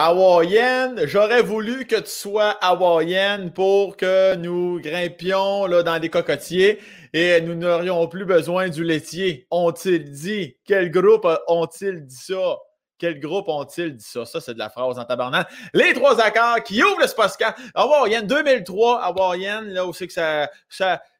Hawaïenne, j'aurais voulu que tu sois hawaïenne pour que nous grimpions là, dans des cocotiers et nous n'aurions plus besoin du laitier. Ont-ils dit? Quel groupe ont-ils dit ça? Quel groupe ont-ils dit ça? Ça, c'est de la phrase en tabarnak. Les trois accords qui ouvrent le Spasca. Hawaïenne 2003, Hawaïenne, là où c'est que ça,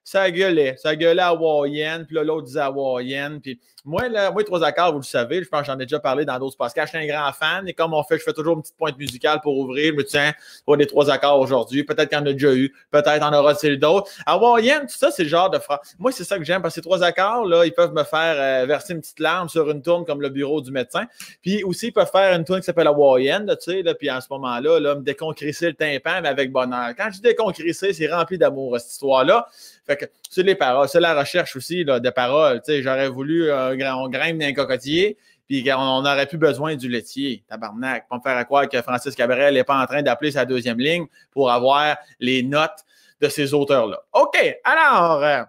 ça gueulait. Ça gueulait hawaïenne, puis là, l'autre disait hawaïenne. Puis moi, là, moi, trois accords, vous le savez, je pense que j'en ai déjà parlé dans d'autres podcasts. Je suis un grand fan et comme on fait, je fais toujours une petite pointe musicale pour ouvrir. Je me tiens, des trois accords aujourd'hui. Peut-être qu'il y en a déjà eu, peut-être en aura-t-il d'autres. Hawaïenne, tout ça, c'est le genre de phrase. Moi, c'est ça que j'aime parce que ces trois accords, là, ils peuvent me faire euh, verser une petite larme sur une tourne comme le bureau du médecin. Puis aussi, ils peuvent faire une tourne qui s'appelle hawaïenne, tu sais, puis en ce moment-là, là, me déconcrisser le tympan, mais avec bonheur. Quand je dis déconcrisser, c'est rempli d'amour, cette histoire-là. Fait c'est les paroles, c'est la recherche aussi là, paroles. J'aurais voulu grand, on d'un cocotier, puis on n'aurait plus besoin du laitier. Tabarnak. Pas me faire croire que Francis Cabrel n'est pas en train d'appeler sa deuxième ligne pour avoir les notes de ces auteurs-là. OK, alors.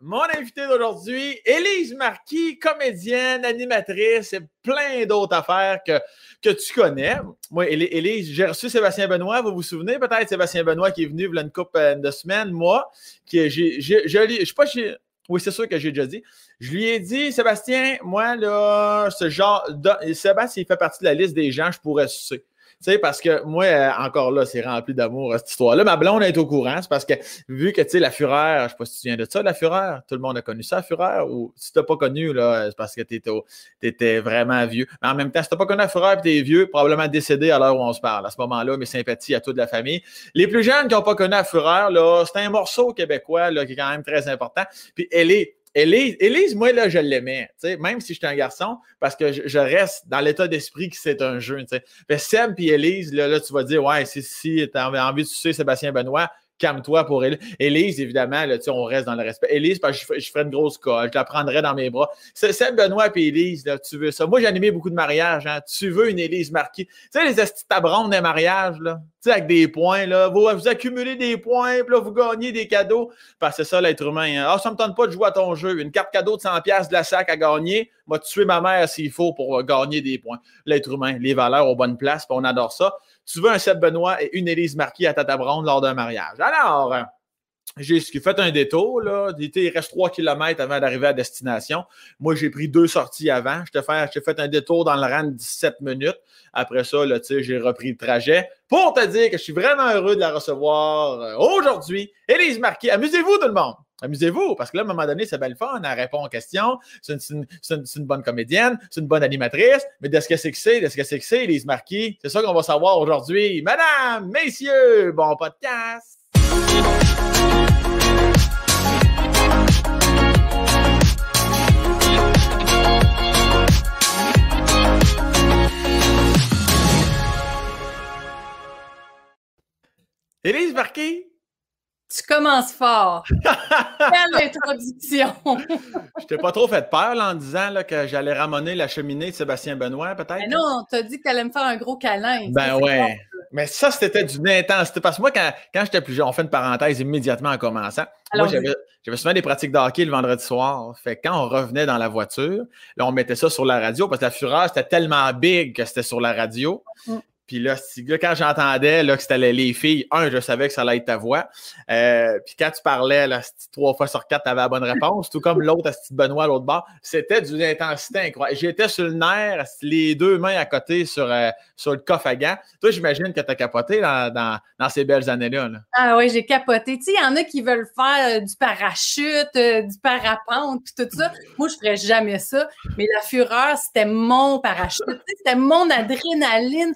Mon invité d'aujourd'hui, Élise Marquis, comédienne, animatrice et plein d'autres affaires que, tu connais. Moi, Élise, j'ai reçu Sébastien Benoît, vous vous souvenez peut-être, Sébastien Benoît qui est venu il une couple euh, de semaines, moi, qui j'ai, je sais pas si, oui, c'est sûr que j'ai déjà dit. Je lui ai dit, Sébastien, moi, là, ce genre, de, Sébastien, il fait partie de la liste des gens, je pourrais sucer. Tu sais, parce que moi, euh, encore là, c'est rempli d'amour, cette histoire-là. Ma blonde est au courant. C'est parce que, vu que, tu sais, la fureur, je sais pas si tu viens de ça, la fureur. Tout le monde a connu ça, la fureur. Ou si tu n'as pas connu, là, c'est parce que tu étais, vraiment vieux. Mais en même temps, si tu n'as pas connu la fureur et tu es vieux, probablement décédé à l'heure où on se parle. À ce moment-là, mes sympathies à toute la famille. Les plus jeunes qui n'ont pas connu la fureur, là, c'est un morceau québécois, là, qui est quand même très important. Puis elle est Élise, moi, là, je l'aimais, même si j'étais un garçon, parce que je, reste dans l'état d'esprit que c'est un jeu. Mais Seb et Élise, là, là, tu vas dire, ouais, si, si tu as envie de sucer Sébastien Benoît, calme-toi pour Élise. Élise, évidemment, là, on reste dans le respect. Élise, parce que je, ferais une grosse colle, je la prendrais dans mes bras. Seb Benoît et Élise, là, tu veux ça. Moi, j'ai animé beaucoup de mariages. Hein. Tu veux une Élise marquée. Tu sais, les tabronnes des mariages, là, tu avec des points, là, vous, vous accumulez des points, puis là, vous gagnez des cadeaux. Parce que c'est ça, l'être humain. Hein. Ah, ça me tente pas de jouer à ton jeu. Une carte cadeau de 100$ de la sac à gagner, va tuer ma mère s'il faut pour gagner des points. L'être humain, les valeurs aux bonnes places, on adore ça tu veux un Seb Benoît et une Élise Marquis à Tata lors d'un mariage. Alors, j'ai fait un détour, là. Il reste 3 km avant d'arriver à destination. Moi, j'ai pris deux sorties avant. Je t'ai fait, un détour dans le rang de 17 minutes. Après ça, j'ai repris le trajet pour te dire que je suis vraiment heureux de la recevoir euh, aujourd'hui. Élise Marquis, amusez-vous tout le monde! Amusez-vous, parce que là, à un moment donné, c'est belle fun, elle répond aux questions, c'est une, bonne comédienne, c'est une bonne animatrice, mais de ce que c'est que c'est, de ce que c'est que c'est, Lise Marquis, c'est ça qu'on va savoir aujourd'hui. Madame, messieurs, bon podcast! Élise Marquis, tu commences fort. Quelle introduction! je t'ai pas trop fait peur en disant que j'allais ramener la cheminée de Sébastien Benoît, peut-être? Mais non, t'as dit que tu allais me faire un gros câlin. Ben ouais. Mais ça, c'était d'une intensité. Parce que moi, quand, quand j'étais plus jeune, on fait une parenthèse immédiatement en commençant. moi, j'avais souvent des pratiques de hockey le vendredi soir. Fait quand on revenait dans la voiture, là, on mettait ça sur la radio parce que la fureur, c'était tellement big que c'était sur la radio. Mm. Puis là, quand j'entendais que c'était les filles, un, je savais que ça allait être ta voix. Euh, puis quand tu parlais là, trois fois sur quatre, tu avais la bonne réponse, tout comme l'autre, à Benoît à l'autre bord. C'était d'une intensité incroyable. J'étais sur le nerf, les deux mains à côté sur, euh, sur le coffre à gants. Toi, j'imagine que tu as capoté dans, dans, ces belles années-là. Ah oui, j'ai capoté. Tu sais, il y en a qui veulent faire euh, du parachute, du parapente, puis tout ça. Moi, je ferais jamais ça. Mais la fureur, c'était mon parachute. C'était mon adrénaline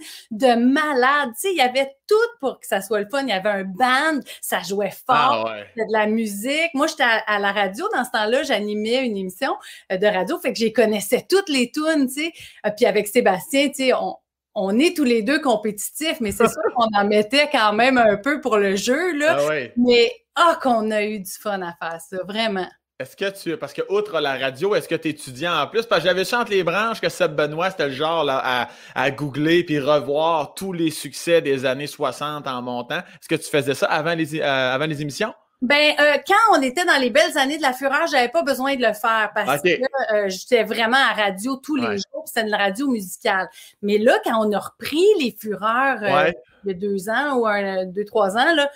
malade. Tu sais, il y avait tout pour que ça soit le fun. Il y avait un band, ça jouait fort, ah de la musique. Moi, j'étais à, la radio dans ce temps-là, j'animais une émission euh, de radio, fait que j'ai connaissais toutes les tunes, tu sais. Euh, puis avec Sébastien, tu sais, on, on est tous les deux compétitifs, mais c'est sûr qu'on en mettait quand même un peu pour le jeu, là. Ah mais ah, qu'on a eu du fun à faire ça, vraiment. Est-ce que tu. Parce que, outre la radio, est-ce que tu étudiais en plus? Parce que j'avais chanté les branches que Seb Benoît, c'était le genre à, à, googler puis revoir tous les succès des années 60 en montant. Est-ce que tu faisais ça avant les, euh, avant les émissions? Ben, euh, quand on était dans les belles années de la fureur, j'avais pas besoin de le faire parce que euh, j'étais vraiment à radio tous les Ouais. jours, c'était une radio musicale. Mais là, quand on a repris les fureurs Ouais. il y a deux ans ou un, deux, trois ans, là,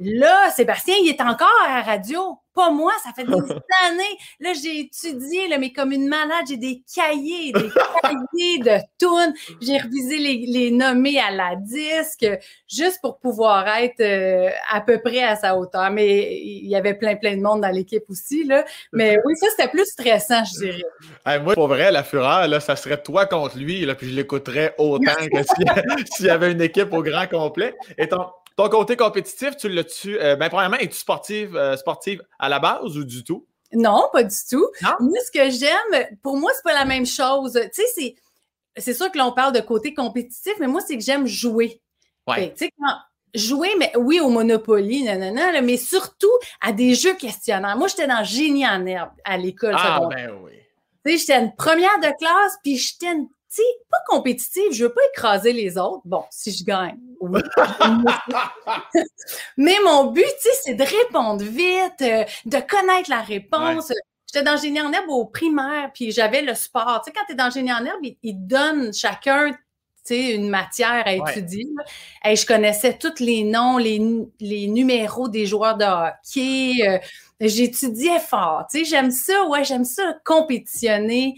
là, Sébastien, il est encore à la radio. Pas moi, ça fait des années. Là, j'ai étudié, là, mais comme une malade, j'ai des cahiers, des cahiers de tunes. J'ai revisé les, les nommés à la disque, juste pour pouvoir être euh, à peu près à sa hauteur. Mais il y avait plein, plein de monde dans l'équipe aussi, là. Mais oui, ça, c'était plus stressant, je dirais. Hey, moi, pour vrai, la fureur, là, ça serait toi contre lui, là, puis je l'écouterais autant que s'il y avait une équipe au grand complet. Et ton, ton côté compétitif, tu l'as-tu. euh, ben, premièrement, es-tu sportive, euh, sportive à la base ou du tout? Non, pas du tout. Non? Moi, ce que j'aime, pour moi, c'est pas la même chose. Tu sais, c'est, c'est sûr que là, on parle de côté compétitif, mais moi, c'est que j'aime jouer. Ouais. Fait que, tu sais, quand- jouer, mais oui, au Monopoly, nanana, mais surtout à des jeux questionnants. Moi, j'étais dans Génie en herbe à l'école Ah, secondaire. ben oui. Tu sais, j'étais une première de classe, puis j'étais une, sais, pas compétitive, je veux pas écraser les autres. Bon, si je gagne, oui. Mais mon but, tu sais, c'est de répondre vite, euh, de connaître la réponse. J'étais dans Génie en herbe au primaire, puis j'avais le sport. Tu sais, quand tu es dans Génie en herbe, ils, ils donnent chacun, tu sais, une matière à Ouais. étudier. là. Hey, je connaissais tous les noms, les, nu- les numéros des joueurs de hockey. euh, J'étudiais fort. Tu sais, j'aime ça, ouais, j'aime ça, compétitionner,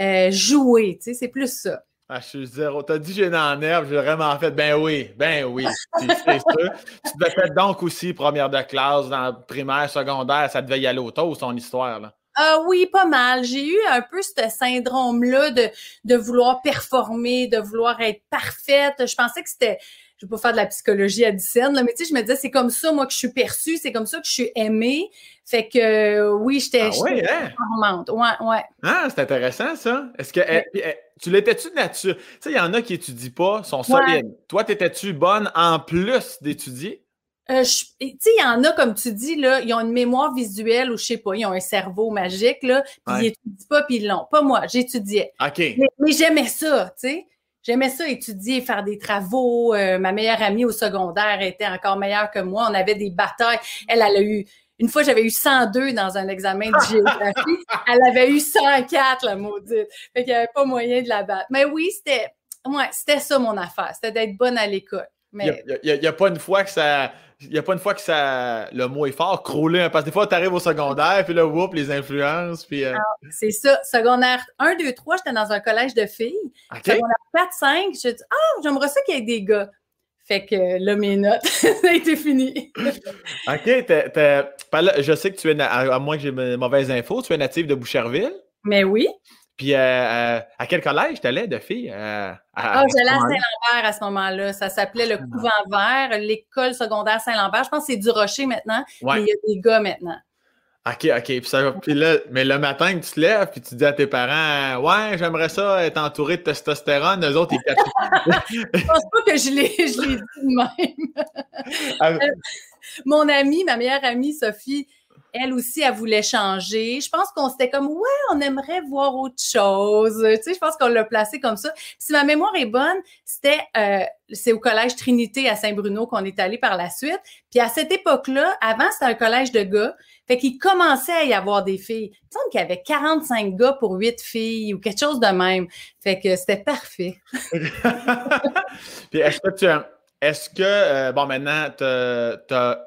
euh, jouer. Tu sais, c'est plus ça. Ah, je suis zéro. T'as dit j'ai en herbe, j'ai vraiment fait. Ben oui, ben oui. C'est sûr. Tu devais faire donc aussi première de classe, dans primaire, secondaire, ça devait y aller au taux, son histoire. Là. Ah oui, pas mal. J'ai eu un peu ce syndrome-là de, de vouloir performer, de vouloir être parfaite. Je pensais que c'était, je vais pas faire de la psychologie à scènes, là, mais tu sais, je me disais, c'est comme ça, moi, que je suis perçue, c'est comme ça que je suis aimée. Fait que euh, oui, j'étais Ah oui, j'étais hein? performante. Ouais, ouais. Ah, c'est intéressant, ça. Est-ce que eh, eh, tu l'étais-tu de nature? Tu sais, il y en a qui étudient pas, sont Ouais. solides. Toi, t'étais-tu bonne en plus d'étudier? Euh, tu sais, il y en a, comme tu dis, là, ils ont une mémoire visuelle ou je sais pas, ils ont un cerveau magique, là, puis Ouais. ils étudient pas, puis ils l'ont. Pas moi, j'étudiais. OK. Mais, mais j'aimais ça, tu sais. J'aimais ça, étudier, faire des travaux. Euh, ma meilleure amie au secondaire était encore meilleure que moi. On avait des batailles. Elle, elle a eu... Une fois, j'avais eu 102 dans un examen de géographie. elle avait eu 104, la maudite. Fait qu'il n'y avait pas moyen de la battre. Mais oui, c'était... Ouais, c'était ça mon affaire. C'était d'être bonne à l'école. Il n'y a, pas une fois que ça. Il n'y a pas une fois que ça. Le mot est fort, crouler. hein, Parce que des fois, tu arrives au secondaire, puis là, whoop, les influences. Puis. euh, c'est ça. Secondaire 1, 2, 3, j'étais dans un collège de filles. OK. Secondaire 4, 5, je dis Ah, j'aimerais ça qu'il y ait des gars. Fait que là, mes notes, ça a été fini. OK. je sais que tu es, à, moins que j'ai de mauvaises infos, tu es native de Boucherville? Mais oui. Puis, euh, euh, à quel collège t'allais de filles? euh, à- Ah, j'allais à Saint-Lambert? À ce moment-là. Ça s'appelait le Couvent Vert, l'école secondaire Saint-Lambert. Je pense que c'est du Rocher maintenant, Ouais. mais il y a des gars maintenant. OK, OK. Puis, ça, puis là, mais le matin que tu te lèves, puis tu dis à tes parents, ouais, j'aimerais ça être entouré de testostérone. Eux autres, ils. Je pense pas que je l'ai je l'ai dit de même. Ah, Mon amie, ma meilleure amie Sophie, elle aussi, elle voulait changer. Je pense qu'on s'était comme, ouais, on aimerait voir autre chose. Tu sais, je pense qu'on l'a placé comme ça. Si ma mémoire est bonne, c'était, euh, c'est au collège Trinité à Saint-Bruno qu'on est allé par la suite. Puis à cette époque-là, avant, c'était un collège de gars. Fait qu'il commençait à y avoir des filles. Il me semble qu'il y avait 45 gars pour 8 filles ou quelque chose de même. Fait que c'était parfait. Puis est-ce que tu as- est-ce que euh, bon maintenant tu as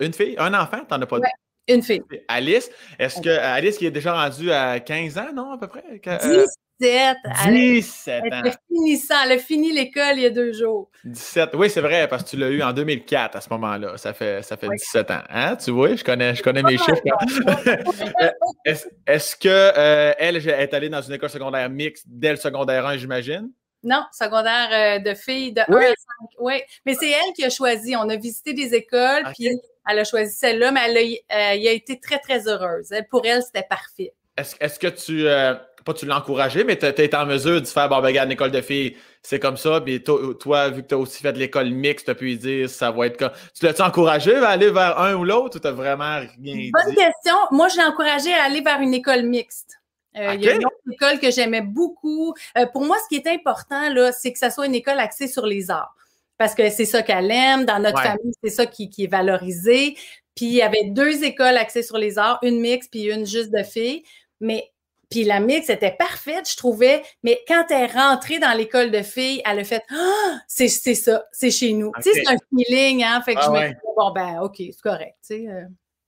une fille, un enfant, t'en as pas Ouais. Une fille. Alice, est-ce que Alice qui est déjà rendue à 15 ans, non, à peu près? Que- euh, 17. Elle, 17 elle ans. était finissant. Elle a fini l'école il y a deux jours. 17. Oui, c'est vrai, parce que tu l'as eu en 2004 à ce moment-là. Ça fait, ça fait Oui. 17 ans. Hein? Tu vois, je connais, je connais mes chiffres. Euh, est-ce, est-ce que euh, elle est allée dans une école secondaire mixte dès le secondaire 1, j'imagine? Non, secondaire euh, de filles de Oui. 1 à 5. Oui, mais c'est elle qui a choisi. On a visité des écoles, Ok. puis elle a choisi celle-là, mais elle a, euh, a été très, très heureuse. Pour elle, c'était parfait. Est-ce, est-ce que tu, euh, pas tu l'as encouragé, mais tu été en mesure de faire, bon, ben, regarde, une école de filles, c'est comme ça, puis to- toi, vu que tu as aussi fait de l'école mixte, tu as pu dire, ça va être comme. Tu l'as-tu encouragé à aller vers un ou l'autre ou tu vraiment rien Bonne dit? question. Moi, je l'ai encouragée à aller vers une école mixte. Euh, Il y a une autre école que j'aimais beaucoup. Euh, pour moi, ce qui est important, là, c'est que ça soit une école axée sur les arts. Parce que c'est ça qu'elle aime. Dans notre famille, c'est ça qui, qui, est valorisé. Puis il y avait deux écoles axées sur les arts, une mixte puis une juste de filles. Mais puis la mix était parfaite, je trouvais. Mais quand elle est rentrée dans l'école de filles, elle a fait ah, c'est ça, c'est chez nous. Tu sais, c'est un feeling, hein. Fait que ah je me disais, bon, ben, OK, c'est correct. Tu sais, euh.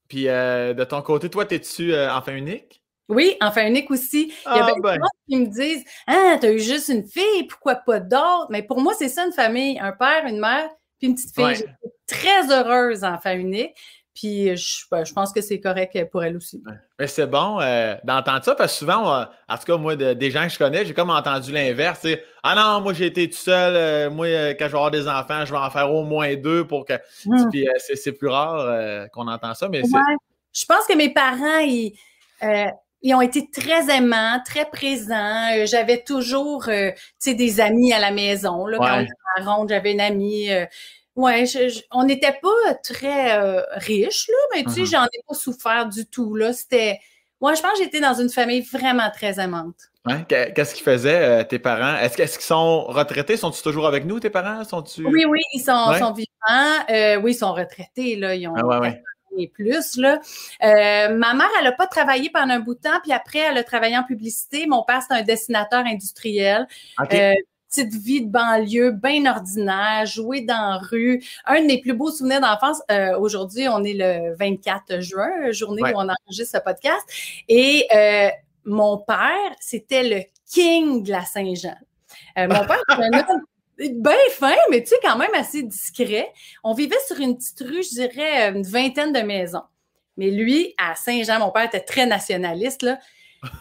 Puis euh, de ton côté, toi, t'es-tu euh, enfant unique? Oui, enfant unique aussi. Il y a ah, ben. des gens qui me disent Ah, t'as eu juste une fille, pourquoi pas d'autres? Mais pour moi, c'est ça une famille, un père, une mère, puis une petite fille. J'étais très heureuse enfant unique. Puis je, ben, je pense que c'est correct pour elle aussi. Mais c'est bon euh, d'entendre ça parce que souvent, en tout cas, moi, des gens que je connais, j'ai comme entendu l'inverse. Ah non, moi j'ai été tout seul. Euh, moi, euh, quand je vais avoir des enfants, je vais en faire au moins deux pour que. Mmh. Puis c'est plus rare qu'on entend ça. Mais Je pense que mes parents, ils, ils ont été très aimants, très présents. J'avais toujours des amis à la maison. Là, Quand on ronde, j'avais une amie oui, on n'était pas très euh, riches, là, mais tu sais, uh-huh. j'en ai pas souffert du tout. Là. C'était. Moi, je pense que j'étais dans une famille vraiment très aimante. Qu'est-ce qu'ils faisaient, euh, tes parents? Est-ce qu'ils sont retraités? Sont-ils toujours avec nous, tes parents? Sont oui, oui, ils sont, sont vivants. Euh, oui, ils sont retraités. Là. Ils ont ah, plus. Là. ma mère, elle n'a pas travaillé pendant un bout de temps, puis après, elle a travaillé en publicité. Mon père, c'est un dessinateur industriel petite vie de banlieue bien ordinaire, jouer dans la rue. Un de mes plus beaux souvenirs d'enfance, euh, aujourd'hui, on est le 24 juin, journée où on enregistre ce podcast. Et euh, mon père, c'était le king de la Saint-Jean. Euh, mon père, c'était un homme bien fin, mais tu sais, quand même assez discret. On vivait sur une petite rue, je dirais, une vingtaine de maisons. Mais lui, à Saint-Jean, mon père était très nationaliste, là.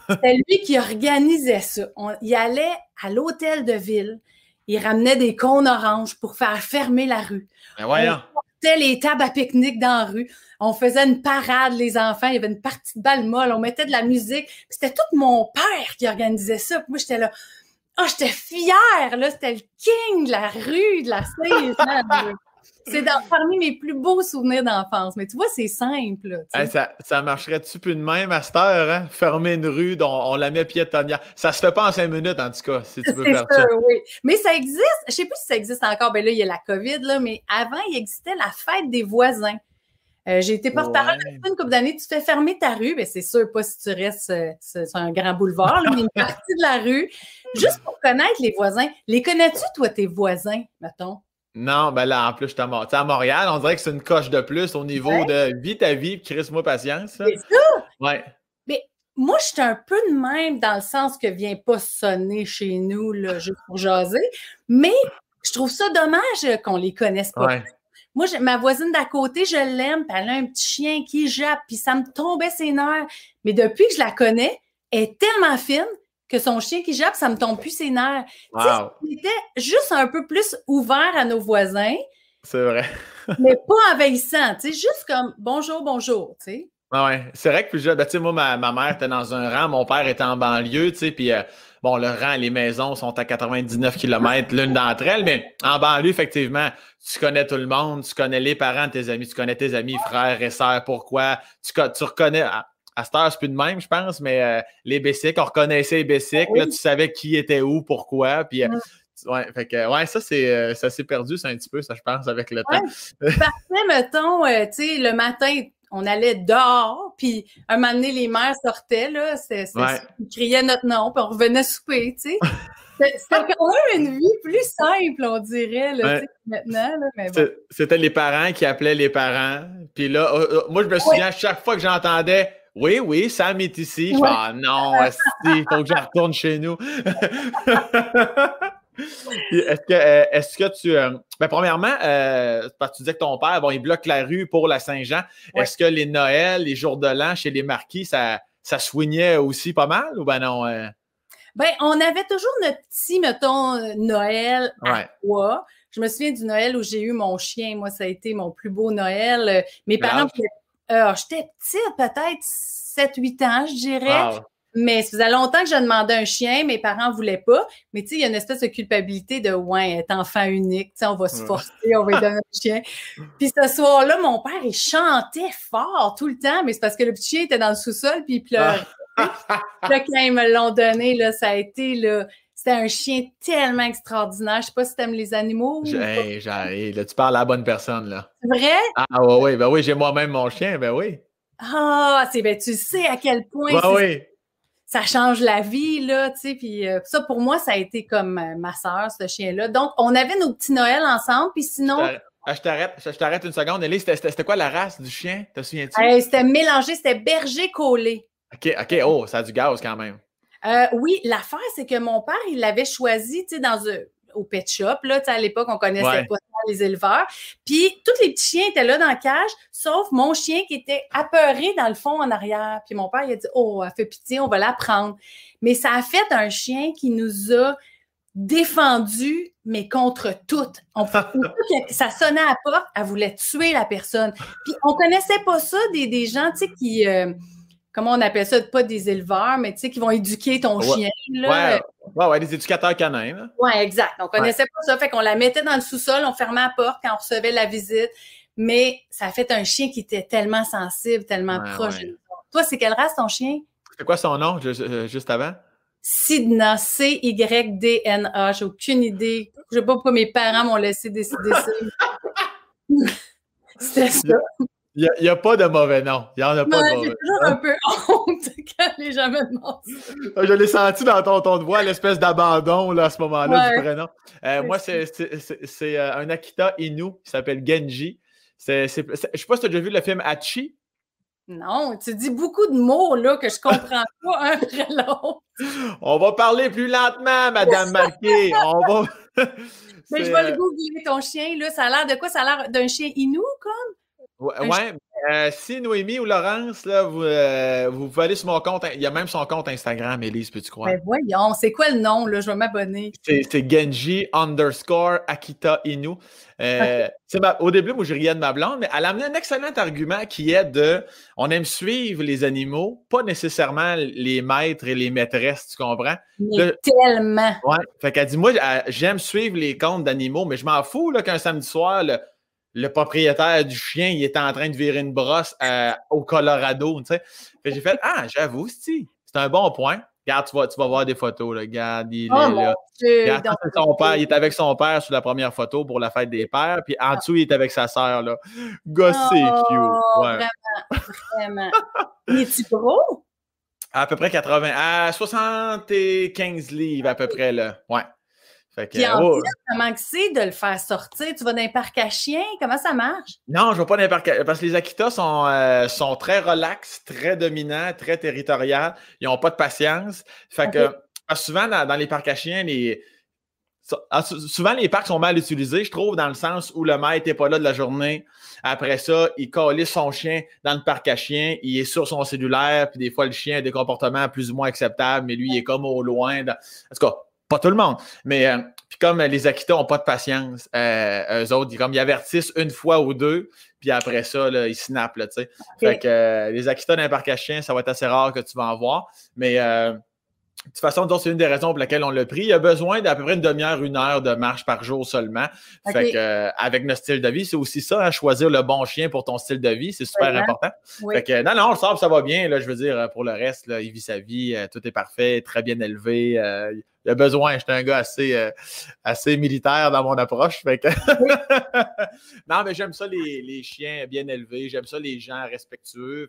C'était lui qui organisait ça. il allait à l'hôtel de ville, il ramenait des cônes oranges pour faire fermer la rue. Ben voyons. On portait les tables à pique-nique dans la rue. On faisait une parade, les enfants. Il y avait une partie de balle molle. On mettait de la musique. C'était tout mon père qui organisait ça. moi, j'étais là. Oh, j'étais fière, là. C'était le king de la rue, de la scène. C'est parmi mes plus beaux souvenirs d'enfance. Mais tu vois, c'est simple. ça, ça marcherait-tu plus de même à cette heure, hein? Fermer une rue, dont on la met piétonnière. Ça se fait pas en cinq minutes, en tout cas, si tu veux faire ça. Oui. Mais ça existe. Je sais plus si ça existe encore. Ben là, il y a la COVID, là, mais avant, il existait la fête des voisins. Euh, j'ai été porte-parole ouais. une couple d'années. Tu fais fermer ta rue, ben c'est sûr pas si tu restes euh, sur un grand boulevard, mais une partie de la rue, juste pour connaître les voisins. Les connais-tu, toi, tes voisins, mettons? Non, ben là, en plus, je suis à, Montréal. On dirait que c'est une coche de plus au niveau de vie ta vie, Chris-moi patience. C'est ça! Ouais. Mais moi, je suis un peu de même dans le sens que vient pas sonner chez nous, là, juste pour jaser. Mais je trouve ça dommage qu'on les connaisse pas. Moi, ma voisine d'à côté, je l'aime, elle a un petit chien qui jappe, puis ça me tombait ses nerfs. Mais depuis que je la connais, elle est tellement fine que son chien qui jappe, ça me tombe plus ses nerfs. Wow. était juste un peu plus ouvert à nos voisins. C'est vrai. mais pas envahissant, tu sais, juste comme bonjour, bonjour, tu sais. Ah ouais, c'est vrai que plus jeune, ben, tu sais, moi, ma, mère était dans un rang, mon père était en banlieue, tu sais, puis euh, bon, le rang, les maisons sont à 99 km l'une d'entre elles, mais en banlieue, effectivement, tu connais tout le monde, tu connais les parents de tes amis, tu connais tes amis, frères et sœurs, pourquoi, tu, tu reconnais, ah, à cette heure, c'est plus de même, je pense, mais euh, les Bessics, on reconnaissait les Bessics, là, tu savais qui était où, pourquoi, puis... Euh, ouais, fait que, ouais, ça, c'est, euh, ça s'est perdu, c'est un petit peu, ça, je pense, avec le temps. Parfait, mettons, tu sais, le matin, on allait dehors, puis un moment donné, les mères sortaient, là, c'est, ils criaient notre nom, puis on revenait souper, tu sais. C'était quand même une vie plus simple, on dirait, là, maintenant. Là, bon. C'était les parents qui appelaient les parents. Puis là, oh, oh, moi, je me souviens, à chaque fois que j'entendais oui, oui, Sam est ici. Je ah non, il faut que je retourne chez nous. est-ce que, euh, est-ce que tu. Euh, ben, premièrement, euh, parce que tu disais que ton père, bon, il bloque la rue pour la Saint-Jean. Est-ce que les Noëls, les jours de l'an chez les marquis, ça, ça soignait aussi pas mal ou ben non? Ben, on avait toujours notre petit, mettons, Noël à toi. Je me souviens du Noël où j'ai eu mon chien. Moi, ça a été mon plus beau Noël. Mes parents euh, j'étais petite, peut-être 7-8 ans, je dirais. Mais ça faisait longtemps que je demandais un chien, mes parents ne voulaient pas. Mais tu sais, il y a une espèce de culpabilité de ouais, être enfant unique, tu sais, on va se forcer, on va lui donner un chien. Puis ce soir-là, mon père, il chantait fort tout le temps, mais c'est parce que le petit chien était dans le sous-sol, puis il pleurait. là, quand ils me l'ont donné, là, ça a été là, C'était un chien tellement extraordinaire. Je sais pas si tu aimes les animaux. Là, tu parles à la bonne personne, là. C'est vrai? Ah, oui, oui, ben oui, j'ai moi-même mon chien, ben oui. Ah, c'est ben tu sais à quel point ben oui. Ça change la vie, là, tu sais. Puis euh, ça, pour moi, ça a été comme euh, ma soeur, ce chien-là. Donc, on avait nos petits Noëls ensemble, puis sinon. Ah, je t'arrête, je t'arrête une seconde. Ellie, c'était quoi la race du chien? Te souviens-tu? c'était mélangé, c'était berger collé. OK, OK. Oh, ça a du gaz quand même. Euh, oui, l'affaire, c'est que mon père, il l'avait choisi, tu sais, dans un, au pet shop. Là, à l'époque, on connaissait pas les éleveurs. Puis, tous les petits chiens étaient là dans la cage, sauf mon chien qui était apeuré dans le fond en arrière. Puis, mon père, il a dit Oh, elle fait pitié, on va la prendre. Mais ça a fait un chien qui nous a défendu, mais contre toutes. On, ça sonnait à la porte, elle voulait tuer la personne. Puis, on connaissait pas ça des, des gens, tu sais, qui. Euh, comment on appelle ça, pas des éleveurs, mais tu sais, qui vont éduquer ton chien. Là. Ouais, ouais, des éducateurs canins. Oui, exact. On connaissait pas ça. Fait qu'on la mettait dans le sous-sol, on fermait la porte quand on recevait la visite. Mais ça a fait un chien qui était tellement sensible, tellement proche. Toi, c'est quelle race ton chien? C'est quoi son nom euh, juste avant? Sidna, C-Y-D-N-A. J'ai aucune idée. Je sais pas pourquoi mes parents m'ont laissé décider ça. C'était ça. Il n'y a, pas de mauvais nom. Il n'y en a pas de mauvais J'ai toujours un peu honte quand les gens me demandent ça. Je l'ai senti dans ton ton de voix, l'espèce d'abandon à ce moment-là du prénom. Euh, moi, c'est euh, un Akita Inu qui s'appelle Genji. je ne sais pas si tu as déjà vu le film Hachi. Non, tu dis beaucoup de mots là, que je ne comprends pas un après l'autre. On va parler plus lentement, Madame Marquet. On va. Mais je vais le euh, googler, ton chien. Là. Ça a l'air de quoi? Ça a l'air d'un chien Inu, comme? Ouais, euh, si Noémie ou Laurence, là, vous, euh, vous pouvez aller sur mon compte. Il y a même son compte Instagram, Elise, peux-tu croire? Ben voyons, c'est quoi le nom, là? Je vais m'abonner. C'est Genji underscore Akita Inu. Euh, au début, moi, je riais de ma blonde, mais elle a amené un excellent argument qui est de on aime suivre les animaux, pas nécessairement les maîtres et les maîtresses, tu comprends? tellement. Ouais. Fait qu'elle dit Moi, j'aime suivre les comptes d'animaux, mais je m'en fous qu'un samedi soir, le propriétaire du chien, il était en train de virer une brosse euh, au Colorado, tu sais. J'ai fait, ah, j'avoue, c'est un bon point. Regarde, tu vas, tu vas voir des photos, là. Regarde, il oh, est là. Regarde, son père, il est avec son père sur la première photo pour la fête des pères, puis en dessous, il est avec sa sœur, c'est oh, cute. Ouais. Vraiment, vraiment. il est-tu gros? À peu près 80, à 75 livres à peu près, là. Ouais. Fait que, Puis en oh. comment c'est de le faire sortir? Tu vas dans un parc à chiens? Comment ça marche? Non, je ne vais pas dans un parc à... Parce que les Akitas sont, euh, sont très relax, très dominants, très territoriaux. Ils n'ont pas de patience. Fait que souvent, dans, les parcs à chiens, les... Ah, souvent, les parcs sont mal utilisés, je trouve, dans le sens où le maître n'est pas là de la journée. Après ça, il colle son chien dans le parc à chiens, il est sur son cellulaire, puis des fois, le chien a des comportements plus ou moins acceptables, mais lui, il est comme au loin. En tout cas, pas tout le monde. Mais euh, puis comme les Akita n'ont pas de patience, euh, eux autres, ils, comme, ils avertissent une fois ou deux, puis après ça, là, ils snappent. Là, Fait que euh, les Akita d'un parc à chiens, ça va être assez rare que tu vas en voir. Mais de toute façon, c'est une des raisons pour lesquelles on l'a pris. Il a besoin d'à peu près une demi-heure, une heure de marche par jour seulement. Fait que, euh, avec notre style de vie, c'est aussi ça, hein, choisir le bon chien pour ton style de vie, c'est super important. Fait que, non, non, le sort, ça va bien. Là, je veux dire, pour le reste, là, il vit sa vie, euh, tout est parfait, très bien élevé. Euh, il a besoin. J'étais un gars assez, assez militaire dans mon approche. Non, mais j'aime ça les, chiens bien élevés. J'aime ça les gens respectueux.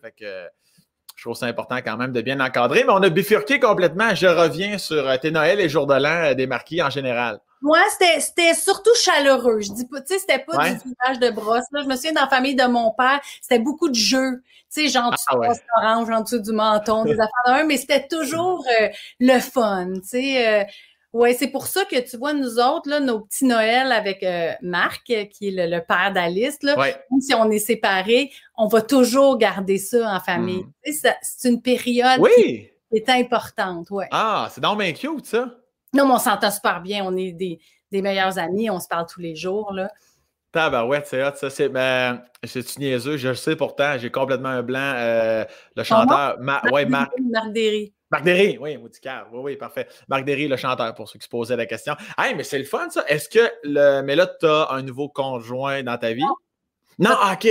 Je trouve ça important quand même de bien encadrer, mais on a bifurqué complètement. Je reviens sur euh, tes Noël et Jour de l'An euh, des marquis en général. Moi, c'était surtout chaleureux. Je dis pas, tu sais, c'était pas du village de brosse. Là. Je me souviens dans la famille de mon père, c'était beaucoup de jeux. Tu sais, genre ah, ouais. orange en dessous du menton, des affaires d'un, mais c'était toujours euh, le fun. Tu sais, oui, c'est pour ça que tu vois, nous autres, là, nos petits Noël avec euh, Marc, qui est le, père d'Alice, même si on est séparés, on va toujours garder ça en famille. Hmm. c'est une période qui est importante. Ouais. Ah, c'est dans bien cute, ça. Non, mais on s'entend super bien. On est des, meilleurs amis. On se parle tous les jours. Là. ouais, c'est hot, ça. C'est, ben, c'est niaiseux? Je le sais pourtant. J'ai complètement un blanc. Euh, le chanteur, Marc, ouais, Marc. Marc Derry. Marc Derry, oui, Moudicar. Oui, oui, parfait. Marc Derry, le chanteur, pour ceux qui se posaient la question. Hey, mais c'est le fun, ça. Est-ce que le. Mais là, tu as un nouveau conjoint dans ta vie? Non, ah, OK.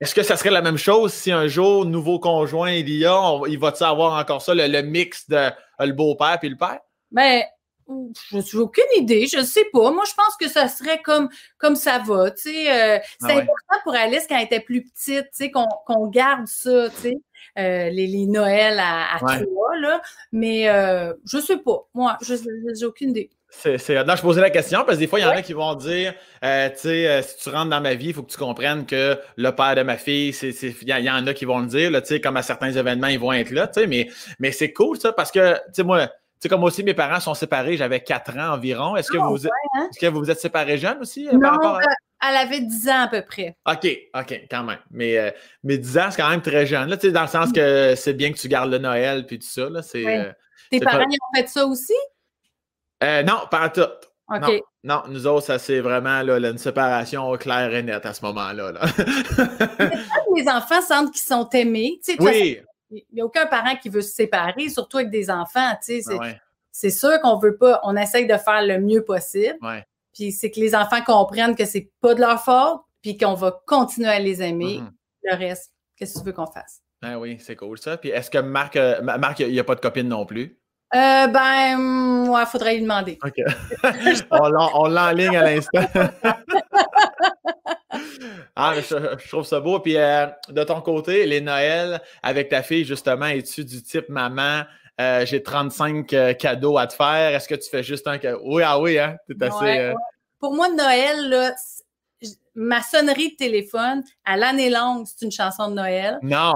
Est-ce que ça serait la même chose si un jour, nouveau conjoint il y a, il va-tu avoir encore ça, le, mix de le beau-père puis le père? Ben, Je n'ai aucune idée, je ne sais pas. Moi, je pense que ça serait comme, comme ça va. Tu sais, euh, c'est Ah ouais. important pour Alice quand elle était plus petite, tu sais, qu'on qu'on garde ça, tu sais, euh, les, les Noëls à, à Ouais. trois, là. Mais euh, je sais pas. Moi, je n'ai aucune idée. C'est, c'est- non, je posais la question parce que des fois, il y en a qui vont dire, euh, tu sais, euh, si tu rentres dans ma vie, il faut que tu comprennes que le père de ma fille, c'est, c'est- il y, en- a qui vont le dire, là, tu sais, comme à certains événements, ils vont être là, tu sais, mais, mais c'est cool ça parce que, tu sais, moi, sais, comme aussi, mes parents sont séparés, j'avais 4 ans environ. Est-ce que, Ah, vous, vous êtes- hein? est-ce que vous vous êtes séparés jeunes aussi? euh, Non, par rapport à- euh, elle avait 10 ans à peu près. OK, OK, quand même. Mais, euh, mais 10 ans, c'est quand même très jeune, là, tu sais, dans le sens que c'est bien que tu gardes le Noël puis tout ça, là, c'est... Euh, Tes parents, pas- ils ont fait ça aussi? euh, non, pas tout. OK. Non, non, nous autres, ça c'est vraiment là, là, une séparation claire et nette à ce moment-là. là. Les enfants sentent qu'ils sont aimés. Tu sais, oui, il n'y a aucun parent qui veut se séparer, surtout avec des enfants. C'est, Ah ouais, c'est sûr qu'on veut pas, on essaye de faire le mieux possible. ouais. Puis c'est que les enfants comprennent que c'est pas de leur faute, puis qu'on va continuer à les aimer. Mhm. Le reste, qu'est-ce que tu veux qu'on fasse? Ah oui, c'est cool ça. Puis est-ce que Marc, euh, Ma- Marc, il n'y a pas de copine non plus? Euh, ben, hum, ouais, faudrait lui demander. OK. on l'enligne à l'instant. ah, mais je, je trouve ça beau. Puis euh, de ton côté, les Noëls avec ta fille, justement, es-tu du type maman? euh, j'ai 35 euh, cadeaux à te faire? Est-ce que tu fais juste un cadeau? Oui, ah oui, hein? T'es assez. Ouais, ouais. Pour moi, Noël, là, ma sonnerie de téléphone, à l'année longue, c'est une chanson de Noël. Non.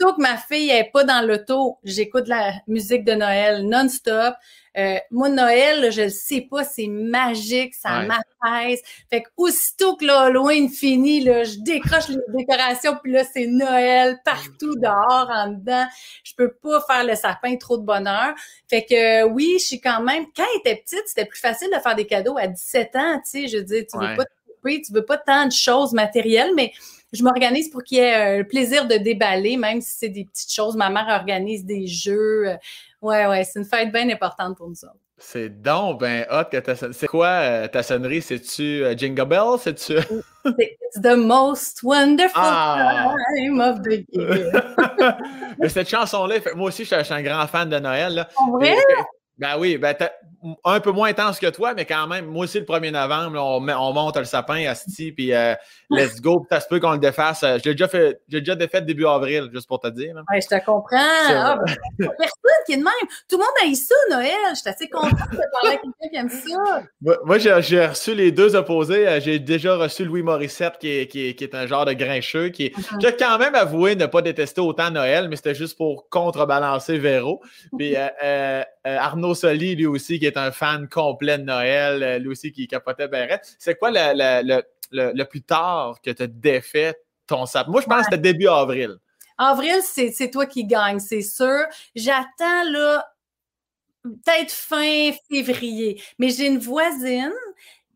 Surtout que ma fille n'est pas dans l'auto, j'écoute la musique de Noël non-stop. Euh, moi, Noël, là, je le sais pas, c'est magique, ça Ouais. m'apaise. Fait que aussitôt que l'Halloween finit, là, je décroche les décorations, puis là, c'est Noël partout dehors, en dedans. Je peux pas faire le sapin trop de bonheur. Fait que euh, oui, je suis quand même. Quand elle était petite, c'était plus facile de faire des cadeaux à 17 ans, tu sais. Je veux dire, tu Ouais. veux pas te couper, tu veux pas tant de choses matérielles, mais je m'organise pour qu'il y ait euh, le plaisir de déballer, même si c'est des petites choses. Ma mère organise des jeux. Euh, Ouais, ouais, c'est une fête bien importante pour nous autres. C'est donc ben hot que ta C'est quoi euh, ta sonnerie? C'est-tu euh, Jingle Bell? C'est-tu? C'est It's the most wonderful Ah! time of the year. Mais cette chanson-là, moi aussi, je suis un grand fan de Noël. Là. En vrai? Et- Ben oui, ben t'as- un peu moins intense que toi, mais quand même, moi aussi, le 1er novembre, là, on, monte le sapin à Sti, puis euh, let's go, puis ça se peut qu'on le défasse. Euh, Je l'ai déjà fait, j'ai déjà défait début avril, juste pour te dire. Ouais, je te comprends. Ah, ben, personne qui est de même. Tout le monde a eu ça, Noël. Je suis assez contente de parler à quelqu'un qui aime ça. Moi, moi, j'ai reçu les deux opposés. Euh, J'ai déjà reçu Louis Morissette, qui est, qui est- qui est un genre de grincheux, qui, est- Mhm. a quand même avoué ne pas détester autant Noël, mais c'était juste pour contrebalancer Véro. Puis euh, euh, euh, Arnaud Soli, lui aussi, qui est un fan complet de Noël, euh, lui aussi qui capotait raide. C'est quoi le, plus tard que tu as défait ton sapin? Moi, je pense que c'était début avril. Avril, c'est toi qui gagne, c'est sûr. J'attends, là, peut-être fin février. Mais j'ai une voisine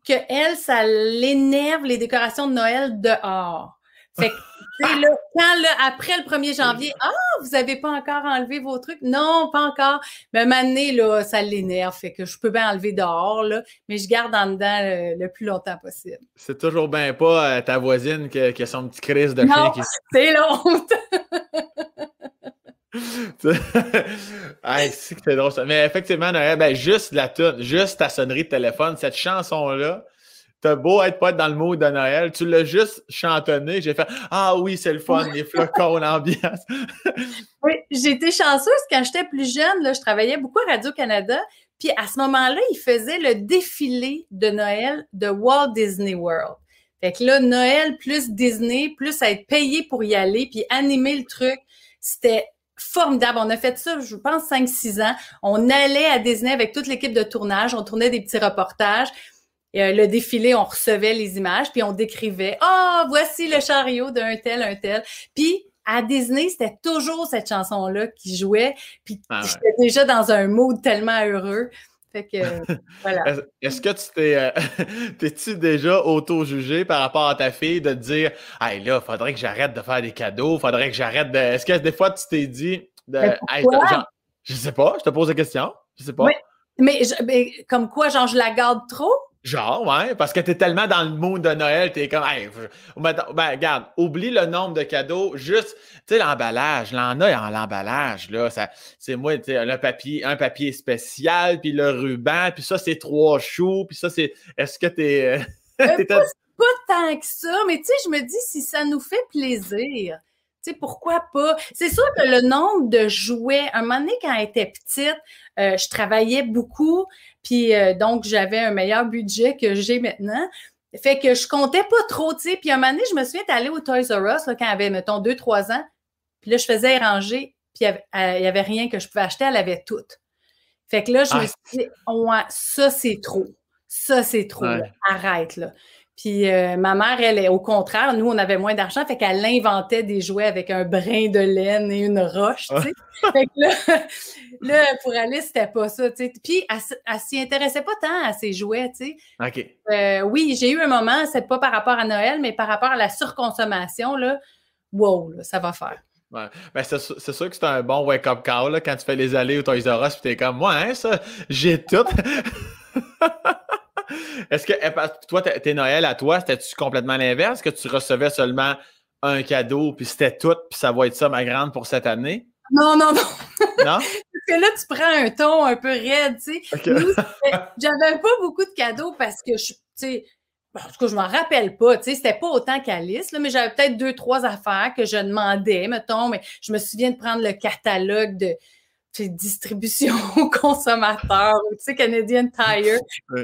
que elle, ça l'énerve les décorations de Noël dehors. Fait que, là, quand, après le 1er janvier, ah, vous avez pas encore enlevé vos trucs? Non, pas encore. Mais donné, là, ça l'énerve. Fait que je peux bien enlever dehors, là, mais je garde en dedans le, le plus longtemps possible. C'est toujours bien pas euh, ta voisine qui, a- qui a son petit crise de chien qui c'est hey, c'est drôle ça. Mais effectivement, Noël, ben, juste la tune, juste ta sonnerie de téléphone, cette chanson-là, t'as beau être pas dans le mood de Noël, tu l'as juste chantonné, j'ai fait Ah oui, c'est le fun, les flocons, l'ambiance. Oui, j'ai été chanceuse quand j'étais plus jeune. Là, je travaillais beaucoup à Radio-Canada. Puis à ce moment-là, ils faisaient le défilé de Noël de Walt Disney World. Fait que là, Noël plus Disney, plus à être payé pour y aller, puis animer le truc, c'était formidable. On a fait ça, je pense, 5-6 ans. On allait à Disney avec toute l'équipe de tournage. On tournait des petits reportages. Et, euh, le défilé, on recevait les images, puis on décrivait « Ah, voici le chariot d'un tel, un tel. » Puis à Disney, c'était toujours cette chanson-là qui jouait. Puis Ah ouais. j'étais déjà dans un mood tellement heureux. Fait que, voilà. Est-ce- que tu t'es. euh, T'es-tu déjà auto-jugé par rapport à ta fille de te dire Hey là, faudrait que j'arrête de faire des cadeaux, faudrait que j'arrête de. Est-ce que des fois tu t'es dit de... Hey, genre, Je sais pas, je te pose la question. Je sais pas. Oui. Mais, je- mais comme quoi, genre, je la garde trop? Genre, ouais, parce que t'es tellement dans le mood de Noël, t'es comme, hey, ben, regarde, oublie le nombre de cadeaux, juste, tu sais, l'emballage, l'en a en l'emballage, là, ça, c'est moi, tu sais, papier, un papier spécial, puis le ruban, puis ça, c'est trois choux, puis ça, c'est, est-ce que t'es... Euh, pas, pas tant que ça, mais tu sais, je me dis, si ça nous fait plaisir, tu sais, pourquoi pas? C'est sûr que le nombre de jouets, un moment donné, quand elle était petite, euh, je travaillais beaucoup, puis euh, donc j'avais un meilleur budget que j'ai maintenant. Fait que je comptais pas trop, tu sais. Puis un moment donné, je me souviens d'aller au Toys R Us là, quand elle avait, mettons, deux, trois ans. Puis là, je faisais ranger, puis il n'y avait, rien que je pouvais acheter, elle avait tout. Fait que là, je me ah. suis dit, ouais, ça, c'est trop. Ça, c'est trop. Arrête, là. Puis euh, ma mère, elle, est au contraire, nous, on avait moins d'argent, fait qu'elle inventait des jouets avec un brin de laine et une roche, tu sais. fait que là, là, pour Alice, c'était pas ça, tu sais. Puis elle, elle s'y intéressait pas tant à ces jouets, tu sais. OK. Euh, oui, j'ai eu un moment, c'est pas par rapport à Noël, mais par rapport à la surconsommation, là, wow, là, ça va faire. Ouais. Ben, c'est sûr que c'est un bon wake-up call là, quand tu fais les allées au Toys R Us, puis t'es comme, moi, hein, ça, j'ai tout. Est-ce que eh, toi, tes Noël à toi, c'était-tu complètement l'inverse? que tu recevais seulement un cadeau, puis c'était tout, puis ça va être ça, ma grande, pour cette année? Non, non, non. Non? parce que là, tu prends un ton un peu raide, tu sais. J'avais pas beaucoup de cadeaux parce que je, tu sais, en tout cas, je m'en rappelle pas, tu sais, c'était pas autant qu'Alice, mais j'avais peut-être deux, trois affaires que je demandais, mettons, mais je me souviens de prendre le catalogue de, distribution aux consommateurs, tu sais, Canadian Tire.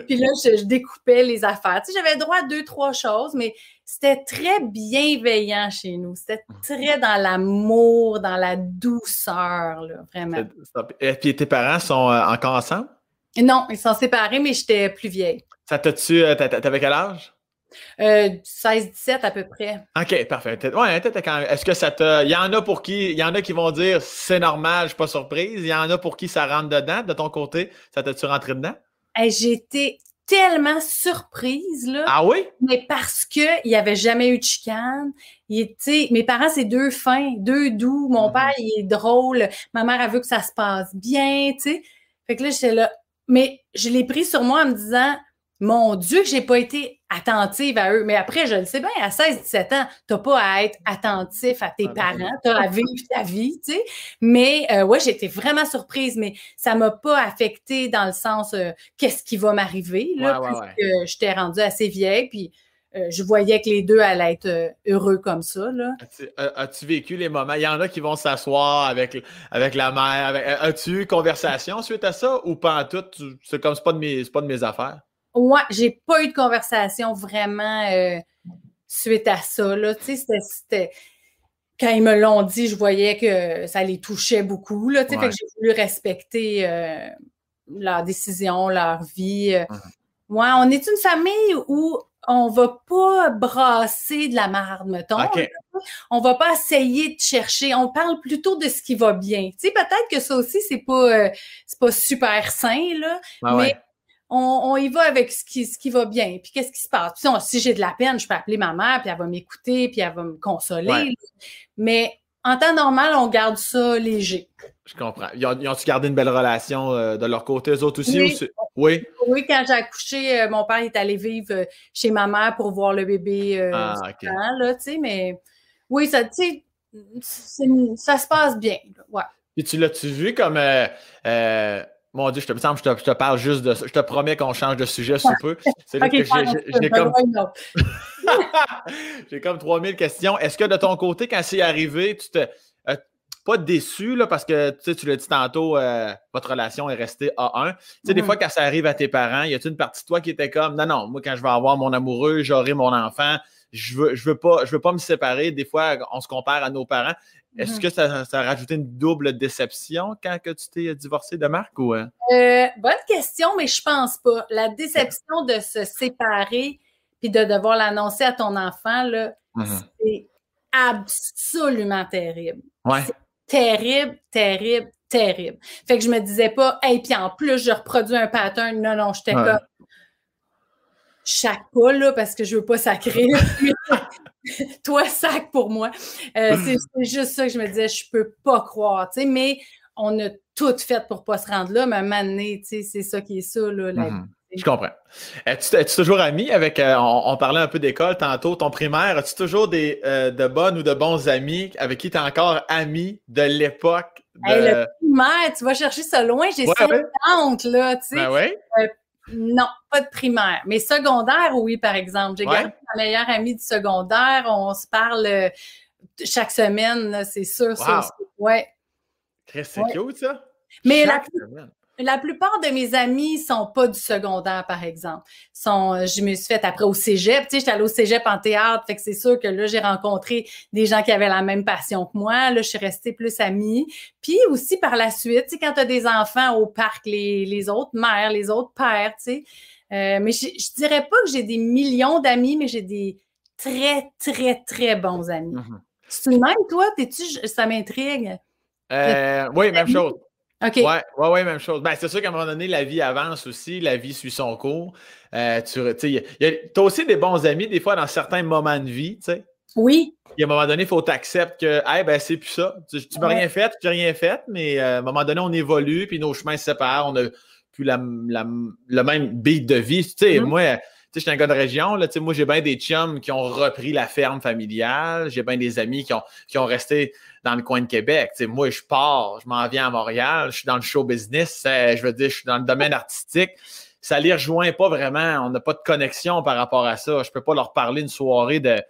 Puis là, je, découpais les affaires. Tu sais, j'avais droit à deux, trois choses, mais c'était très bienveillant chez nous. C'était mmh. très dans l'amour, dans la douceur, là, vraiment. Et puis tes parents sont euh, encore ensemble? Non, ils sont séparés, mais j'étais plus vieille. Ça t'a-tu... Euh, t'avais quel âge? 16-17 euh, à peu près. OK, parfait. Ouais, Est-ce que ça te. Il y en a pour qui. Il y en a qui vont dire c'est normal, je suis pas surprise. Il y en a pour qui ça rentre dedans. De ton côté, ça t'a-tu rentré dedans? J'étais tellement surprise, là. Ah oui? Mais parce qu'il n'y avait jamais eu de chicane. Il, mes parents, c'est deux fins, deux doux. Mon mm-hmm. père, il est drôle. Ma mère a vu que ça se passe bien, tu sais. Fait que là, j'étais là. Mais je l'ai pris sur moi en me disant mon Dieu, que j'ai pas été attentive à eux. Mais après, je le sais bien, à 16-17 ans, t'as pas à être attentif à tes ah, parents, t'as à vivre ta vie, tu sais. Mais euh, ouais, j'étais vraiment surprise, mais ça m'a pas affecté dans le sens euh, qu'est-ce qui va m'arriver, là, parce que j'étais rendue assez vieille, puis euh, je voyais que les deux allaient être heureux comme ça. Là. As-tu, vécu les moments? Il y en a qui vont s'asseoir avec, avec la mère. as-tu eu conversation suite à ça ou pas en tout? C'est comme c'est pas de mes, pas de mes affaires? Ouais, j'ai pas eu de conversation vraiment euh, suite à ça. Là. Tu sais, c'était, Quand ils me l'ont dit, je voyais que ça les touchait beaucoup. Là, tu sais, fait que j'ai voulu respecter euh, leur décision, leur vie. Euh. Mmh. Ouais, on est une famille où on va pas brasser de la marde, mettons. On va pas essayer de chercher. On parle plutôt de ce qui va bien. Tu sais, peut-être que ça aussi, c'est pas, c'est pas super sain, là. mais on, y va avec ce qui, ce qui va bien. Puis qu'est-ce qui se passe? Puis si j'ai de la peine, je peux appeler ma mère, puis elle va m'écouter, puis elle va me consoler. Mais en temps normal, on garde ça léger. Je comprends. Ils ont-tu gardé une belle relation euh, de leur côté, eux autres aussi? Oui, oui? quand j'ai accouché, euh, mon père est allé vivre euh, chez ma mère pour voir le bébé ah, là, tu sais, mais oui, ça, tu sais, ça se passe bien. Ouais. Et tu l'as-tu vu comme mon Dieu, je te, je te, je te parle juste de ça. Je te promets qu'on change de sujet sous peu. C'est j'ai comme. j'ai comme 3000 questions. Est-ce que de ton côté, quand c'est arrivé, tu t'es euh, pas déçu là, parce que tu l'as dit tantôt, euh, votre relation est restée à 1. Tu sais, des mm-hmm. fois, quand ça arrive à tes parents, y a-t-il une partie de toi qui était comme non, non, moi, quand je vais avoir mon amoureux, j'aurai mon enfant, je veux, je veux pas, je veux pas me séparer. Des fois, on se compare à nos parents. Est-ce mm-hmm. que ça, a rajouté une double déception quand que tu t'es divorcé de Marc ou? Euh? Euh, bonne question, mais je pense pas. La déception de se séparer puis de devoir l'annoncer à ton enfant, là, mm-hmm. c'est absolument terrible. Ouais. terrible, terrible, terrible. Fait que je me disais pas, et puis en plus, je reproduis un pattern. Non, non, j'étais comme chaque pas, là, parce que je veux pas sacrer. Toi, sac pour moi. Euh, c'est juste ça que je me disais, je peux pas croire, tu sais, mais on a tout fait pour pas se rendre là, mais à un moment donné, tu sais, c'est ça qui est ça, là, la mm-hmm. Je comprends. Es-tu toujours ami avec, euh, on, parlait un peu d'école tantôt, ton primaire, as-tu toujours des, euh, de bonnes ou de bons amis avec qui tu es encore ami de l'époque? le primaire, tu vas chercher ça loin, j'ai ouais, 50, là, tu sais. Ben ouais. Euh, non, pas de primaire. Mais secondaire, oui, par exemple. J'ai gardé ma meilleure amie du secondaire. On se parle chaque semaine, c'est sûr. Wow. ouais. C'est cute, ça. Mais la, la plupart de mes amis sont pas du secondaire, par exemple. Sont, euh, je me suis fait après au cégep. Tu sais, j'étais allée au cégep en théâtre, fait que c'est sûr que là, j'ai rencontré des gens qui avaient la même passion que moi. Là, je suis restée plus amie. Puis aussi par la suite, tu sais, quand tu as des enfants au parc, les, les autres mères, les autres pères, tu sais. Euh, mais je, je dirais pas que j'ai des millions d'amis, mais j'ai des très, très, très bons amis. Mm-hmm. C'est le même, toi? T'es-tu, ça m'intrigue. Euh, oui, même chose. OK. Ouais, ouais, ouais, même chose. Ben, c'est sûr qu'à un moment donné, la vie avance aussi, la vie suit son cours. Euh, tu as aussi des bons amis, des fois, dans certains moments de vie, tu sais. Oui. Et à un moment donné, il faut t'accepter que, hey, ben, c'est plus ça. Tu, m'as rien fait, tu n'as rien fait, mais euh, à un moment donné, on évolue, puis nos chemins se séparent, on n'a plus la, le même beat de vie. Tu sais, mm-hmm. moi, sais, je suis un gars de région, là, tu sais, moi, j'ai bien des chums qui ont repris la ferme familiale, j'ai bien des amis qui ont, qui ont resté dans le coin de Québec. Moi, je pars, je m'en viens à Montréal, je suis dans le show business, je veux dire, je suis dans le domaine artistique. Ça les rejoint pas vraiment, on n'a pas de connexion par rapport à ça. Je peux pas leur parler une soirée de,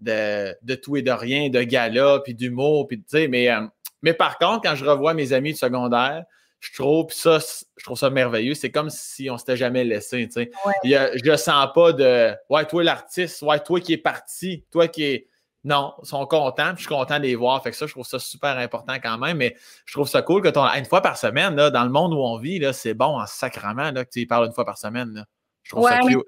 de, de tout et de rien, de gala, puis d'humour, puis tu sais, mais, euh, mais par contre, quand je revois mes amis de secondaire, je trouve ça, je trouve ça merveilleux. C'est comme si on s'était jamais laissé. Tu sais. je sens pas de Ouais, toi l'artiste, ouais, toi qui es parti, toi qui es. Non, ils sont contents, puis je suis content de les voir. Fait que ça, je trouve ça super important quand même. Mais je trouve ça cool que ton, une fois par semaine, là, dans le monde où on vit, c'est bon en sacrament là, que tu y parles une fois par semaine. Là. Je trouve ça cute.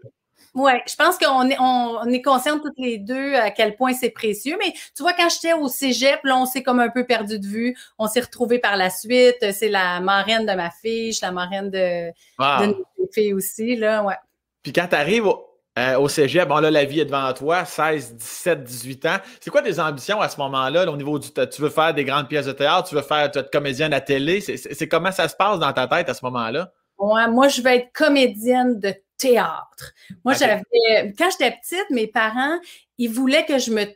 Oui, je pense qu'on est, on, est conscients toutes les deux à quel point c'est précieux. Mais tu vois, quand j'étais au cégep, là, on s'est comme un peu perdu de vue. On s'est retrouvés par la suite. C'est la marraine de ma fille, je suis la marraine de, de filles aussi. Là, ouais. Puis quand tu arrives au, euh, au cégep, bon là, la vie est devant toi, 16, 17, 18 ans. C'est quoi tes ambitions à ce moment-là, au niveau du. Tu veux faire des grandes pièces de théâtre, tu veux faire tu veux être comédienne à télé? C'est comment ça se passe dans ta tête à ce moment-là? Ouais, moi, je veux être comédienne de théâtre. Moi, j'avais, quand j'étais petite, mes parents, ils voulaient que je me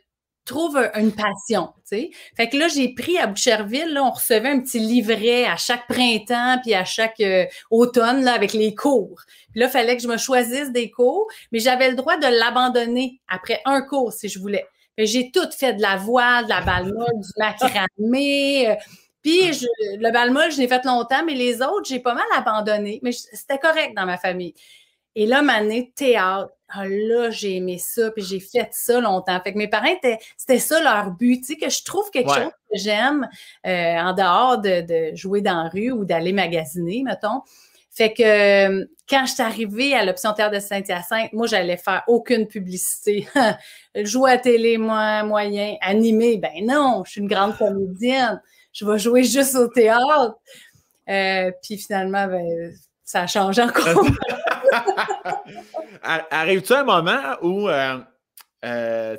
trouve une passion, tu sais. Fait que là, j'ai pris à Boucherville, là, on recevait un petit livret à chaque printemps puis à chaque euh, automne, là, avec les cours. Puis là, il fallait que je me choisisse des cours, mais j'avais le droit de l'abandonner après un cours si je voulais. J'ai tout fait de la voile, de la balle du macramé. Euh, puis le balmol, je l'ai fait longtemps, mais les autres, j'ai pas mal abandonné. Mais c'était correct dans ma famille. Et là, ma année théâtre, ah, là, j'ai aimé ça, puis j'ai fait ça longtemps. Fait que mes parents, c'était ça leur but, tu sais, que je trouve quelque chose que j'aime euh, en dehors de, jouer dans la rue ou d'aller magasiner, mettons. Fait que euh, quand je suis arrivée à l'option Terre de Saint-Hyacinthe, moi, j'allais faire aucune publicité. jouer à télé, moi, moyen. Animer, ben non, je suis une grande comédienne. Je vais jouer juste au théâtre. Euh, puis finalement, ben, ça a changé encore. Arrive-tu un moment où, euh, euh,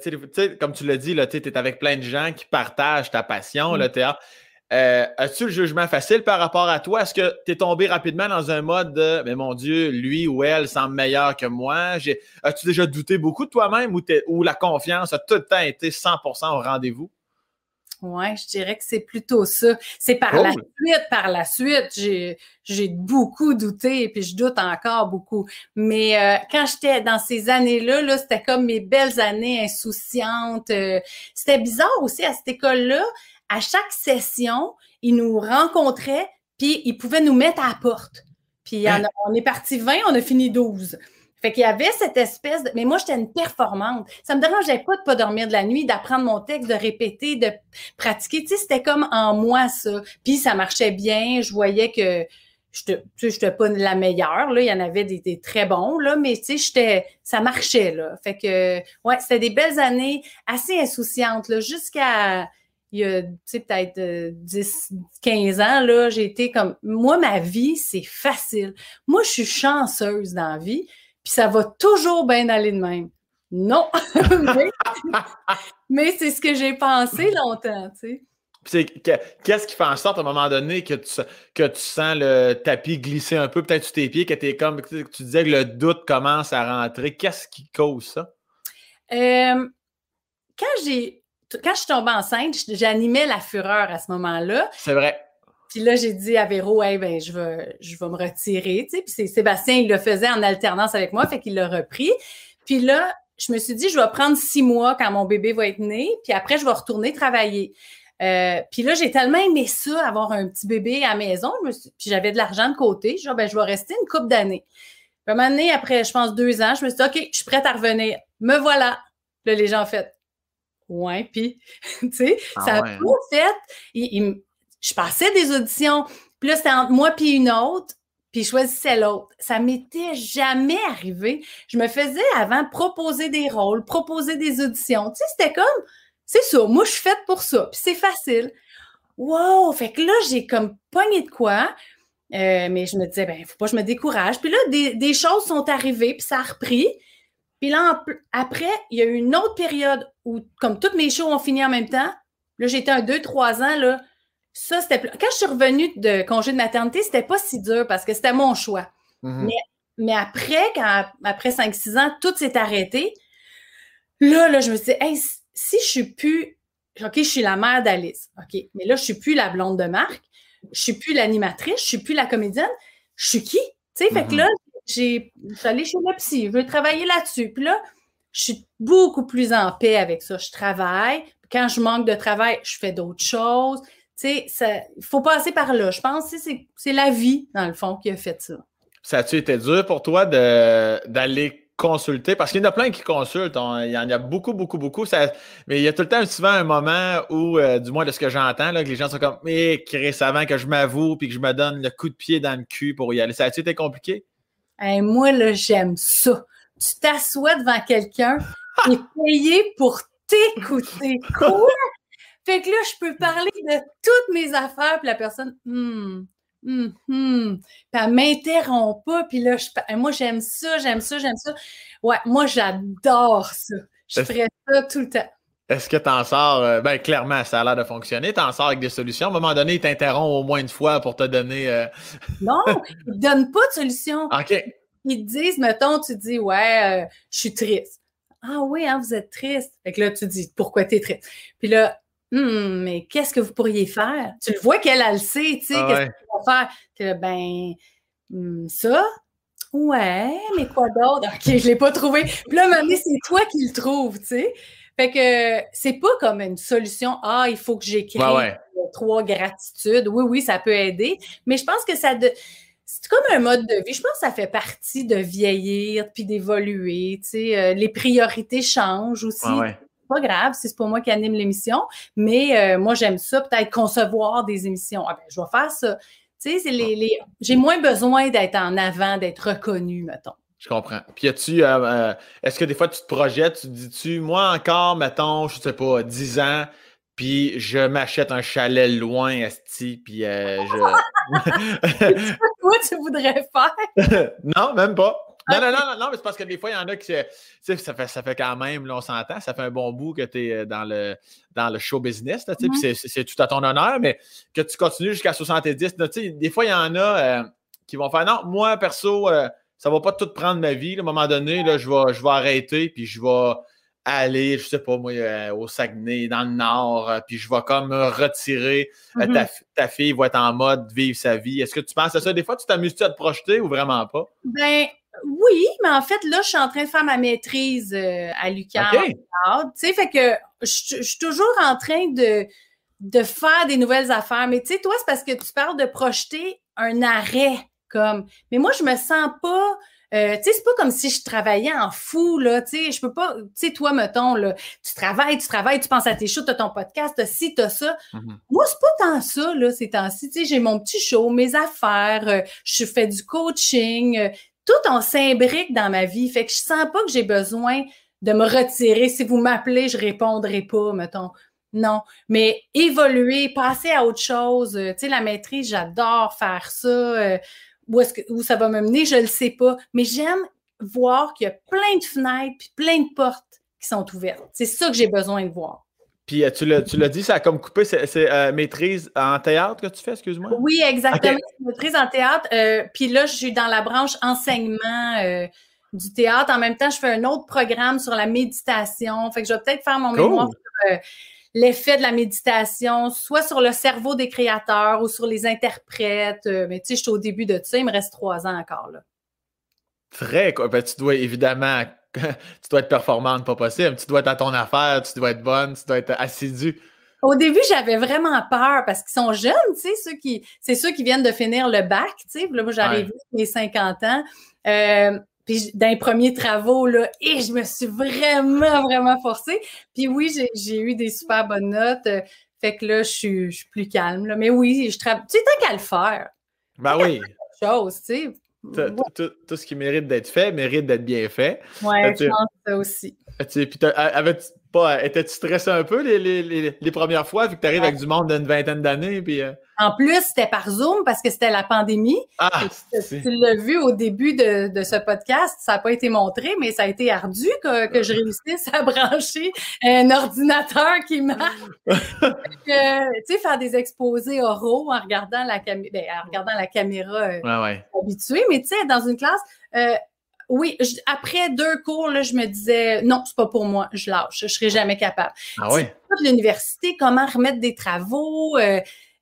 comme tu l'as dit, tu es avec plein de gens qui partagent ta passion, le mm. théâtre. Euh, as-tu le jugement facile par rapport à toi? Est-ce que tu es tombé rapidement dans un mode de Mais mon Dieu, lui ou elle semble meilleur que moi? As-tu déjà douté beaucoup de toi-même ou, ou, la confiance a tout le temps été 100% au rendez-vous? Oui, je dirais que c'est plutôt ça. C'est par la suite, par la suite, j'ai beaucoup douté et puis je doute encore beaucoup. Mais euh, quand j'étais dans ces années-là, -là, c'était comme mes belles années insouciantes. Euh, c'était bizarre aussi à cette école-là. À chaque session, ils nous rencontraient puis ils pouvaient nous mettre à la porte. Puis hein? on est parti 20, on a fini 12. Fait qu'il y avait cette espèce de. Mais moi, j'étais une performante. Ça me dérangeait pas de pas dormir de la nuit, d'apprendre mon texte, de répéter, de pratiquer. Tu sais, c'était comme en moi, ça. Puis ça marchait bien. Je voyais que je j'étais pas la meilleure. Là. Il y en avait des, très bons, là, mais tu sais. Ça marchait, là. Fait que ouais, c'était des belles années assez insouciantes, là, jusqu'à il y a, tu sais, peut-être 10, euh, 15 ans, là, j'ai été comme, moi, ma vie, c'est facile. Moi, je suis chanceuse dans la vie puis ça va toujours bien aller de même. Non! mais, c'est ce que j'ai pensé longtemps, tu sais. Qu'est-ce qui fait en sorte à un moment donné que tu, que tu sens le tapis glisser un peu, peut-être sur tes pieds, que tu es comme tu disais que le doute commence à rentrer? Qu'est-ce qui cause ça? Euh, quand j'ai quand je suis tombée enceinte, j'animais la fureur à ce moment-là. C'est vrai. Puis là, j'ai dit à Véro, hey, ben, je vais, je vais me retirer. Tu sais. Puis Sébastien, il le faisait en alternance avec moi, fait qu'il l'a repris. Puis là, je me suis dit, je vais prendre six mois quand mon bébé va être né, puis après, je vais retourner travailler. Euh, puis là, j'ai tellement aimé ça, avoir un petit bébé à la maison, puis j'avais de l'argent de côté. Genre, ben, je vais rester une couple d'années. Puis un moment après, je pense, deux ans, je me suis dit, OK, je suis prête à revenir. Me voilà. Là, les gens ont fait, ouais, puis, tu sais, ah ça a tout fait. Je passais des auditions, puis là, c'était entre moi puis une autre, puis je choisissais l'autre. Ça m'était jamais arrivé. Je me faisais avant proposer des rôles, proposer des auditions. Tu sais, c'était comme c'est ça, moi, je suis faite pour ça. Puis c'est facile. Wow! Fait que là, j'ai comme pogné de quoi. Euh, mais je me disais, ben, faut pas que je me décourage. Puis là, des, choses sont arrivées, puis ça a repris. Puis là, après, il y a eu une autre période où, comme toutes mes shows ont fini en même temps, là, j'étais un deux, trois ans, là. Ça, c'était. Quand je suis revenue de congé de maternité, c'était pas si dur parce que c'était mon choix. Mm-hmm. mais, après, quand, après 5-6 ans, tout s'est arrêté. Là, là, je me suis dit, hey, si je suis plus, OK, je suis la mère d'Alice, OK, mais là, je suis plus la blonde de Marc, je suis plus l'animatrice, je suis plus la comédienne, je suis qui? Tu sais, fait que mm-hmm. là, j'ai, allé chez le psy, je veux travailler là-dessus. Puis là, je suis beaucoup plus en paix avec ça. Je travaille. Quand je manque de travail, je fais d'autres choses. Tu sais, il faut passer par là. Je pense que c'est la vie, dans le fond, qui a fait ça. Ça a-tu été dur pour toi d'aller consulter, parce qu'il y en a plein qui consultent, il y en a beaucoup, beaucoup, beaucoup, ça, mais il y a tout le temps souvent un moment où, euh, du moins de ce que j'entends, que les gens sont comme, mais Chris, avant que je m'avoue puis que je me donne le coup de pied dans le cul pour y aller. Ça a-tu été compliqué? moi, là, j'aime ça. Tu t'assois devant quelqu'un et payé pour t'écouter. Quoi? Fait que là, je peux parler de toutes mes affaires, puis la personne, hmm, Hum, hum. Puis elle m'interrompt pas. Puis là, moi, j'aime ça, j'aime ça, j'aime ça. Ouais, moi, j'adore ça. Je ferais ça tout le temps. Est-ce que tu en sors? Euh, ben, clairement, ça a l'air de fonctionner. Tu en sors avec des solutions. À un moment donné, ils t'interrompent au moins une fois pour te donner. Euh, non, ils ne donnent pas de solution. OK. Ils te disent, mettons, tu dis, ouais, euh, je suis triste. Ah oui, hein, vous êtes triste. Fait que là, tu dis, pourquoi tu es triste? Puis là, Hum, mais qu'est-ce que vous pourriez faire? Tu le vois qu'elle, elle le sait, tu sais, ah qu'est-ce qu'on va faire? ben, hum, ça? Ouais, mais quoi d'autre? OK, je ne l'ai pas trouvé. Puis là, maintenant, c'est toi qui le trouves, tu sais. Fait que c'est pas comme une solution, ah, il faut que j'écrive trois gratitudes. Oui, oui, ça peut aider, mais je pense que ça. c'est comme un mode de vie. Je pense que ça fait partie de vieillir puis d'évoluer. Tu sais, euh, les priorités changent aussi pas grave si c'est pas moi qui anime l'émission, mais euh, moi, j'aime ça, peut-être concevoir des émissions. Ah ben, je vais faire ça. Tu sais, les, j'ai moins besoin d'être en avant, d'être reconnu, mettons. Je comprends. Puis, as-tu, euh, euh, est-ce que des fois, tu te projettes, tu dis-tu, moi encore, mettons, je sais pas, 10 ans, puis je m'achète un chalet loin, Esti, puis je. Quoi tu voudrais faire? non, même pas. Non, non, non, non, mais c'est parce que des fois, il y en a qui. Ça fait, ça fait quand même, là, on s'entend, ça fait un bon bout que tu es euh, dans le, dans le show business, là, puis c'est tout à ton honneur, mais que tu continues jusqu'à 70. Là, des fois, il y en a euh, qui vont faire non, moi, perso, euh, ça va pas tout prendre ma vie. à un moment donné, là, je, vais, je vais arrêter, puis je vais aller, je sais pas moi, au Saguenay, dans le Nord, puis je vais comme me retirer. ta, mm-hmm. ta, fille va être en mode vivre sa vie. Est-ce que tu penses à ça? Des fois, tu t'amuses-tu à te projeter ou vraiment pas? Ben, oui, mais en fait, là, je suis en train de faire ma maîtrise euh, à l'UQAM. Tu sais, fait que je, suis toujours en train de, de faire des nouvelles affaires. Mais tu sais, toi, c'est parce que tu parles de projeter un arrêt, comme. Mais moi, je me sens pas. Euh, tu sais, c'est pas comme si je travaillais en fou, là, tu sais, je peux pas, tu sais, toi, mettons, là, tu travailles, tu travailles, tu penses à tes shows, t'as ton podcast, t'as ci, t'as ça. Mm-hmm. Moi, c'est pas tant ça, là, ces temps-ci, tu sais, j'ai mon petit show, mes affaires, euh, je fais du coaching, tout en s'imbrique dans ma vie. Fait que je sens pas que j'ai besoin de me retirer. Si vous m'appelez, je répondrai pas, mettons. Non, mais évoluer, passer à autre chose. Euh, tu sais, la maîtrise, j'adore faire ça. Euh, où ça va me mener, je le sais pas. Mais j'aime voir qu'il y a plein de fenêtres puis plein de portes qui sont ouvertes. C'est ça que j'ai besoin de voir. Puis tu l'as dit, ça a comme coupé. C'est maîtrise en théâtre que tu fais, excuse-moi? Oui, exactement. Maîtrise en théâtre. puis là, je suis dans la branche enseignement du théâtre. En même temps, je fais un autre programme sur la méditation. Fait que je vais peut-être faire mon mémoire sur l'effet de la méditation, soit sur le cerveau des créateurs ou sur les interprètes. mais tu sais, je suis au début de ça. Il me reste trois ans encore, là. Très, quoi. Ben, tu dois évidemment, tu dois être performante, pas possible. Tu dois être à ton affaire, tu dois être bonne, tu dois être assidue. Au début, j'avais vraiment peur parce qu'ils sont jeunes, tu sais, ceux qui, c'est ceux qui viennent de finir le bac, tu sais. Là, moi, j'arrive mes 50 ans. Euh, puis dans les premiers travaux, là, et je me suis vraiment, vraiment forcée. Puis oui, j'ai eu des super bonnes notes. Euh, fait que là, je suis, je suis plus calme. Là. Mais oui, je travaille. Tu sais, tant qu'à le faire. Ben oui. Chose, tu sais. Tout, ce qui mérite d'être fait mérite d'être bien fait. Oui, je pense ça aussi. Puis, pas, étais-tu stressé un peu les, les, les, premières fois, vu que tu arrives avec du monde d'une vingtaine d'années? Puis, euh? En plus, c'était par Zoom parce que c'était la pandémie. Ah, tu l'as vu au début de, de ce podcast, ça n'a pas été montré, mais ça a été ardu que, que je réussisse à brancher un ordinateur qui marche. tu sais, faire des exposés oraux en regardant la, ben, en regardant la caméra euh, ouais, habituée, mais tu sais, dans une classe, euh, oui, après deux cours, là, je me disais non, c'est pas pour moi, je lâche, je serai jamais capable. Ah oui? L'université, comment remettre des travaux, euh,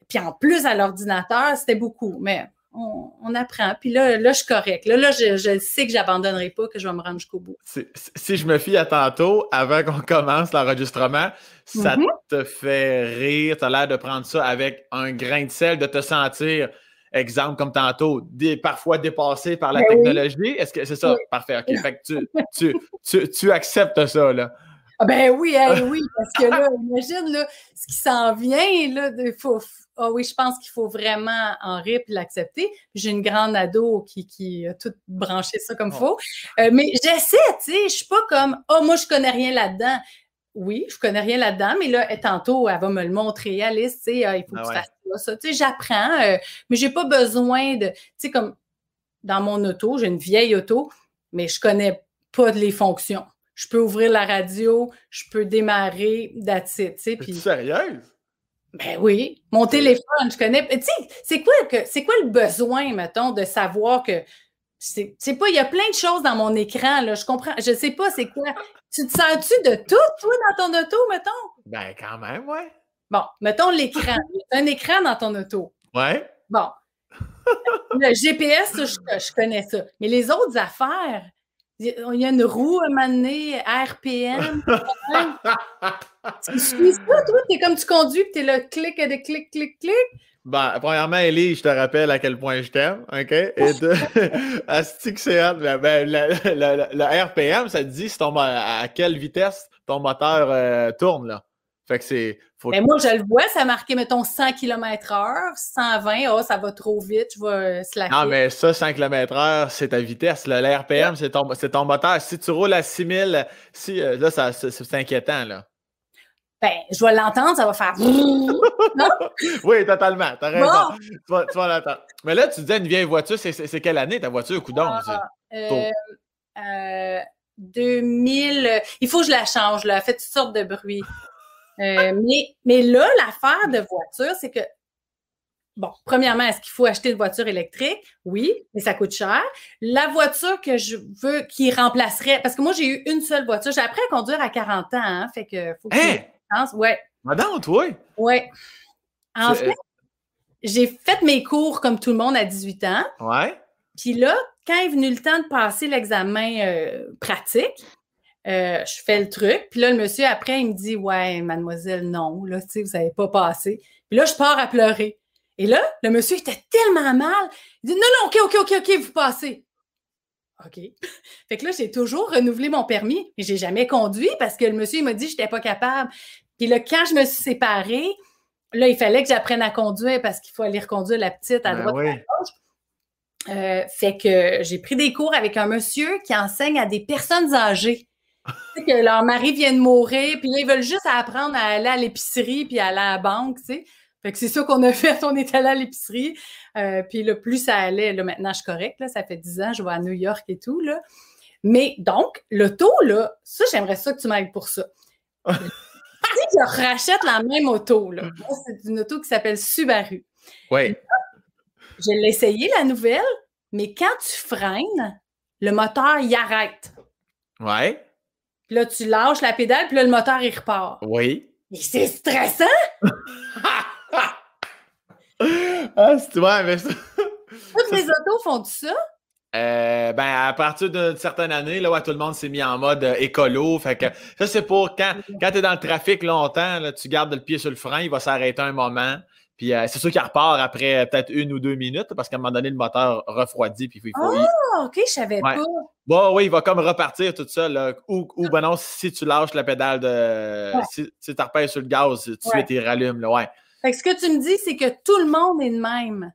puis en plus à l'ordinateur, c'était beaucoup, mais on, apprend. Puis là, là, je suis correct. Là, là je, sais que j'abandonnerai pas, que je vais me rendre jusqu'au bout. Si je me fie à tantôt, avant qu'on commence l'enregistrement, ça mm-hmm. te fait rire, tu as l'air de prendre ça avec un grain de sel, de te sentir exemple comme tantôt, parfois dépassé par la ben technologie. Est-ce que c'est ça? Parfait. OK. Fait que tu, acceptes ça, là. Ah ben oui, oui, parce que là, imagine là, ce qui s'en vient, là, faut, ah oui, je pense qu'il faut vraiment en rire et l'accepter. J'ai une grande ado qui, qui a tout branché ça comme il faut. Euh, mais j'essaie, tu sais, je suis pas comme, oh, moi, je connais rien là-dedans oui, je connais rien là-dedans, mais là, tantôt, elle va me le montrer, Alice, tu sais, euh, il faut que ah tu fasses ça. Tu sais, j'apprends, euh, mais j'ai pas besoin de, tu sais, comme dans mon auto, j'ai une vieille auto, mais je connais pas les fonctions. Je peux ouvrir la radio, je peux démarrer, that's it, tu sais. Puis... sérieuse? Ben oui, mon téléphone, je connais. Tu sais, c'est quoi, que, c'est quoi le besoin, mettons, de savoir que c'est pas, il y a plein de choses dans mon écran, là. Je comprends, je sais pas c'est quoi. Tu te sens-tu de tout, toi, dans ton auto, mettons? Ben, quand même, ouais. Bon, mettons l'écran. un écran dans ton auto. Ouais. Bon. Le GPS, je, connais ça. Mais les autres affaires, il y a une roue à un moment donné, RPM. tu suis ça, toi? T'es comme tu conduis, puis t'es là, clic, de clic, clic, clic. Ben, premièrement, Ellie, je te rappelle à quel point je t'aime, OK? Et deux, Astic c'est ben, le RPM, ça te dit si ton, à quelle vitesse ton moteur euh, tourne, là. Fait que c'est. Mais moi, je le vois, ça marquait, mettons, 100 km/h, 120, oh, ça va trop vite, je vais slacker. Non, mais ça, 100 km/h, c'est ta vitesse. Le RPM, c'est ton, ton, moteur. Si tu roules à 6000, si, euh, là, c'est inquiétant, là ben, je vais l'entendre, ça va faire. oui, totalement. T'as raison. Tu vas, vas l'entendre. Mais là, tu disais une vieille voiture, c'est quelle année ta voiture, coudon? Ah, euh, euh, 2000. Il faut que je la change, là. Elle fait toutes sortes de bruits. Euh, mais, mais là, l'affaire de voiture, c'est que Bon, premièrement, est-ce qu'il faut acheter une voiture électrique? Oui, mais ça coûte cher. La voiture que je veux qui remplacerait, parce que moi, j'ai eu une seule voiture. J'ai appris à conduire à 40 ans, hein, fait que faut que hein? Ouais. Madame, toi? Oui. En fait, j'ai fait mes cours comme tout le monde à 18 ans. Ouais. Puis là, quand est venu le temps de passer l'examen euh, pratique, euh, je fais le truc. Puis là, le monsieur, après, il me dit Ouais, mademoiselle, non, là, tu sais, vous n'avez pas passé. Puis là, je pars à pleurer. Et là, le monsieur était tellement mal. Il dit Non, non, OK, OK, OK, OK, vous passez. OK. Fait que là, j'ai toujours renouvelé mon permis, mais j'ai jamais conduit parce que le monsieur m'a dit que je n'étais pas capable. Puis là, quand je me suis séparée, là, il fallait que j'apprenne à conduire parce qu'il faut aller reconduire la petite à ben droite à gauche. Euh, fait que j'ai pris des cours avec un monsieur qui enseigne à des personnes âgées. Que leur mari vient de mourir, puis là, ils veulent juste apprendre à aller à l'épicerie puis à aller à la banque, tu sais. Fait que c'est ça qu'on a fait. On est allé à l'épicerie. Euh, puis le plus ça allait, là, maintenant, je suis correcte. Là, ça fait 10 ans, je vais à New York et tout. Là. Mais donc, l'auto, là, ça, j'aimerais ça que tu m'ailles pour ça. si je rachète la même auto, là, c'est une auto qui s'appelle Subaru. Oui. Je l'ai essayé, la nouvelle, mais quand tu freines, le moteur, il arrête. Ouais. Puis là, tu lâches la pédale, puis là, le moteur, il repart. Oui. Mais c'est stressant! ah, c'est ouais, mais ça. Toutes les autos font ça? Euh, ben, à partir d'une certaine année, là, ouais, tout le monde s'est mis en mode euh, écolo. Fait que ça, c'est pour quand, quand tu es dans le trafic longtemps, là, tu gardes le pied sur le frein, il va s'arrêter un moment. Puis euh, c'est sûr qu'il repart après euh, peut-être une ou deux minutes parce qu'à un moment donné, le moteur refroidit. Puis il faut. il- Ah, OK, je savais Ouais. pas. Bon, oui, il va comme repartir tout seul. Là. Ou, ou ben non, si tu lâches la pédale de. Ouais. Si, si tu repères sur le gaz, de Ouais. suite, il rallume. Là, ouais. Fait que ce que tu me dis, c'est que tout le monde est de même.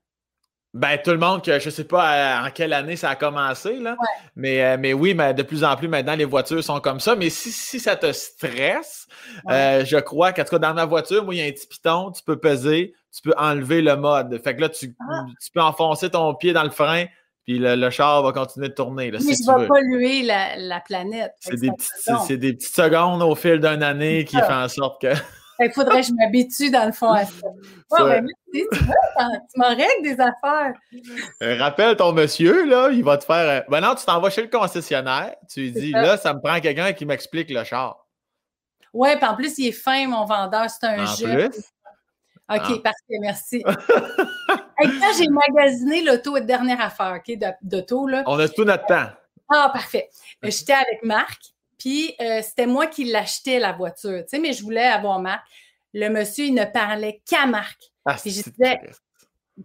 Ben, tout le monde, que je sais pas euh, en quelle année ça a commencé, là. Mais, euh, mais oui, mais de plus en plus maintenant, les voitures sont comme ça. Mais si, si ça te stresse, euh, je crois qu'en tout cas, dans ma voiture, moi, il y a un petit piton, tu peux peser, tu peux enlever le mode. Fait que là, tu, Ah. tu peux enfoncer ton pied dans le frein, puis le, le char va continuer de tourner, là, Mais si je vais polluer la, la planète. Fait C'est des, petites, fait des petites secondes au fil d'une année qui Ah. font en sorte que. Fait qu'il faudrait que je m'habitue, dans le fond, à ça. Ouais, mais merci, tu vois, tu m'en règles des affaires. Euh, rappelle ton monsieur, là, il va te faire. euh, Ben non, tu t'en vas chez le concessionnaire, tu lui dis, ça. là, ça me prend quelqu'un qui m'explique le char. Ouais, puis en plus, il est fin, mon vendeur, c'est un En jeu. plus? OK, Ah. parfait, merci. Hey, quand j'ai magasiné l'auto, dernière affaire, OK, d'auto, là. On a tout notre temps. Ah, parfait. Euh, J'étais avec Marc, puis euh, c'était moi qui l'achetais, la voiture, tu sais, mais je voulais avoir Marc. Le monsieur, il ne parlait qu'à Marc. Ah, Puis je disais-.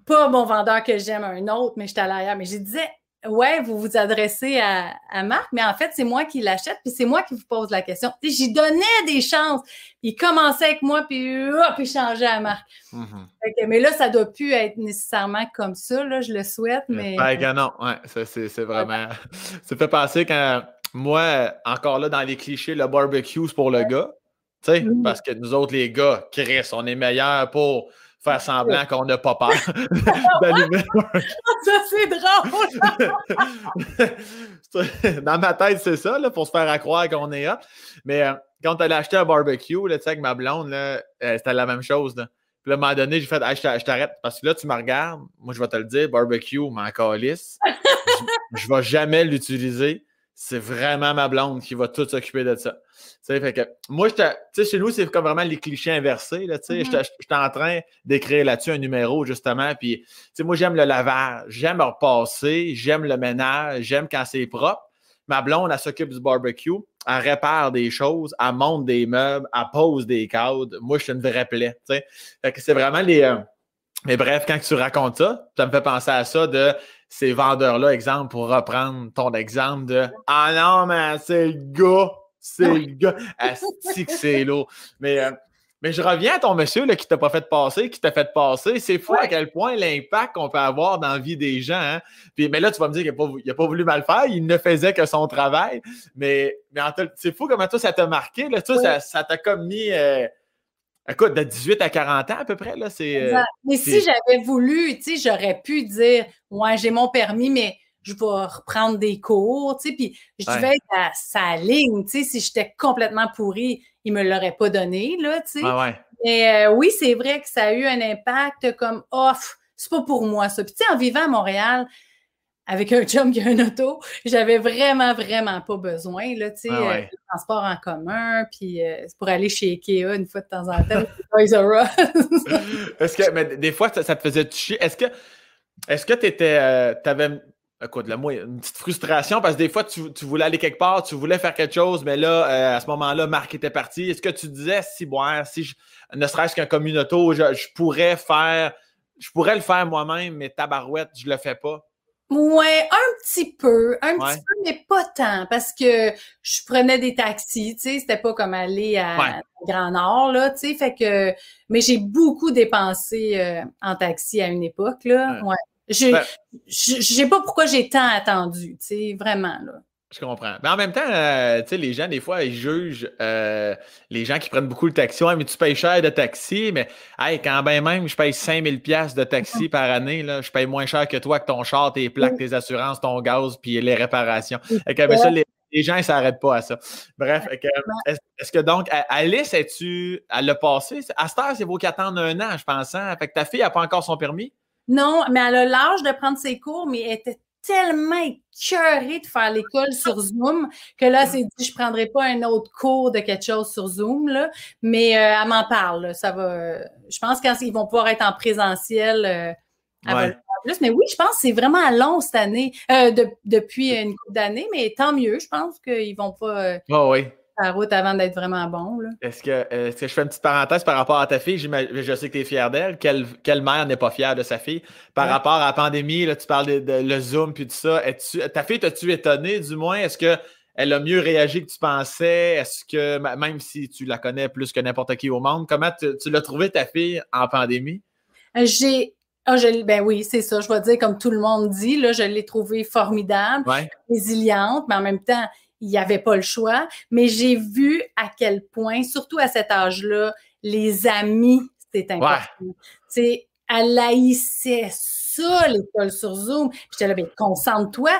Pas mon vendeur que j'aime, un autre, mais j'étais à l'arrière. Mais je disais, ouais, vous vous adressez à, à Marc, mais en fait, c'est moi qui l'achète, puis c'est moi qui vous pose la question. Tu sais, J'y donnais des chances. Puis il commençait avec moi, puis hop, il changeait à Marc. Mhm. Que- mais là, ça doit plus être nécessairement comme ça, là, je le souhaite, mais... Que non, ouais, c'est vraiment. ça fait penser quand moi, encore là, dans les clichés, le barbecue, c'est pour le gars. Tu sais, Mhm. parce que nous autres, les gars, Chris, on est meilleurs pour faire semblant qu'on n'a pas peur d'allumer ça, c'est drôle! Dans ma tête, c'est ça, là, pour se faire à croire qu'on est là. Mais euh, quand elle a acheté un barbecue, là, avec ma blonde, là, euh, c'était la même chose. Là. Puis là, à un moment donné, j'ai fait Hey, je t'a- je t'arrête parce que là, tu me regardes. Moi, je vais te le dire, barbecue, m'en calisse. je ne vais jamais l'utiliser. C'est vraiment ma blonde qui va tout s'occuper de ça. Fait que moi, j'étais- tu sais, chez nous, c'est comme vraiment les clichés inversés. Là. Mhm. J'étais en train d'écrire là-dessus un numéro, justement. Puis, moi, j'aime le lavage, j'aime repasser, j'aime le ménage, j'aime quand c'est propre. Ma blonde, elle s'occupe du barbecue, elle répare des choses, elle monte des meubles, elle pose des cadres. Moi, je suis une vraie plaie. Fait que c'est vraiment les. euh, Mais bref, quand tu racontes ça, ça me fait penser à ça de ces vendeurs-là, exemple, pour reprendre ton exemple de Ah non, mais c'est le gars, c'est le gars. Asti que c'est lourd. Mais, euh, mais je reviens à ton monsieur là, qui t'a pas fait passer, qui t'a fait passer. C'est fou à quel point l'impact qu'on peut avoir dans la vie des gens. hein. Puis, mais là, tu vas me dire qu'il n'a pas, voulu mal faire, il ne faisait que son travail. Mais, mais en tout- c'est fou comment toi, ça t'a marqué. Là, Toi, Ouais. ça t'a comme mis. euh, écoute, de 18 à 40 ans à peu près. Là, c'est, euh. Mais si j'avais voulu, tu sais, j'aurais pu dire, ouais, j'ai mon permis, mais je vais reprendre des cours, tu sais, puis je Ouais. devais être à sa ligne, tu sais, si j'étais complètement pourri, il me l'aurait pas donné, là, tu sais. ouais. Mais euh, oui, c'est vrai que ça a eu un impact comme, off, c'est pas pour moi, ça. Puis tu sais, en vivant à Montréal, avec un chum qui a une auto, j'avais vraiment, vraiment pas besoin, là, tu sais, Ah ouais. euh, le transport en commun, puis euh, pour aller chez Ikea une fois de temps en temps, Toys R. Est-ce que, mais des fois, ça, ça te faisait toucher. Est-ce que, est-ce que tu étais, avais, écoute, le mot, une petite frustration parce que des fois, tu, tu voulais aller quelque part, tu voulais faire quelque chose, mais là, euh, à ce moment-là, Marc était parti. Est-ce que tu disais, si, bon, si je, ne serait-ce qu'un communauto, je, je pourrais faire, je pourrais le faire moi-même, mais tabarouette, je le fais pas? Ouais, un petit peu, un Ouais. petit peu, mais pas tant, parce que je prenais des taxis, tu sais, c'était pas comme aller à Ouais. Grand Nord, là, tu sais, fait que, mais j'ai beaucoup dépensé euh, en taxi à une époque, là, Ouais. ouais. J'ai, Ben- je je sais pas pourquoi j'ai tant attendu, tu sais, vraiment, là. Je comprends. Mais en même temps, euh, tu sais, les gens, des fois, ils jugent euh, les gens qui prennent beaucoup le taxi. Ouais, mais tu payes cher de taxi, mais hey, quand ben même, je paye 5000 pièces de taxi par année, là, je paye moins cher que toi, que ton char, tes plaques, tes assurances, ton gaz, puis les réparations. Fait que, ben, ça, les, les gens, ils s'arrêtent pas à ça. Bref, est-ce que donc, Alice, es-tu, elle l'a passé? À cette heure, c'est vaut qu'attendre un an, je pense. Hein? Fait que ta fille n'a pas encore son permis? Non, mais elle a l'âge de prendre ses cours, mais elle était tellement écœurée de faire l'école sur Zoom que là, s'est dit, je prendrai pas un autre cours de quelque chose sur Zoom, là. Mais euh, elle m'en parle, ça va. je pense qu'ils vont pouvoir être en présentiel, euh, plus. Mais oui, je pense que c'est vraiment long cette année, euh, depuis une couple d'années, mais tant mieux, je pense qu'ils vont pas. Oh, oui la route avant d'être vraiment bon. Est-ce que, je fais une petite parenthèse par rapport à ta fille? Je sais que tu es fier d'elle. Quelle, mère n'est pas fière de sa fille? Par rapport à la pandémie, là, tu parles de, le Zoom puis tout ça. ta fille, t'as-tu étonné du moins? Est-ce qu'elle a mieux réagi que tu pensais? Est-ce que, même si tu la connais plus que n'importe qui au monde, comment tu, l'as trouvé ta fille en pandémie? Euh, j'ai ah, ben oui, c'est ça. Je vais dire, comme tout le monde dit, là, je l'ai trouvée formidable, résiliente, mais en même temps, il n'y avait pas le choix. Mais j'ai vu à quel point, surtout à cet âge-là, les amis, c'est important. Ouais. sais, elle haïssait ça, l'école sur Zoom. J'étais là, ben, concentre-toi.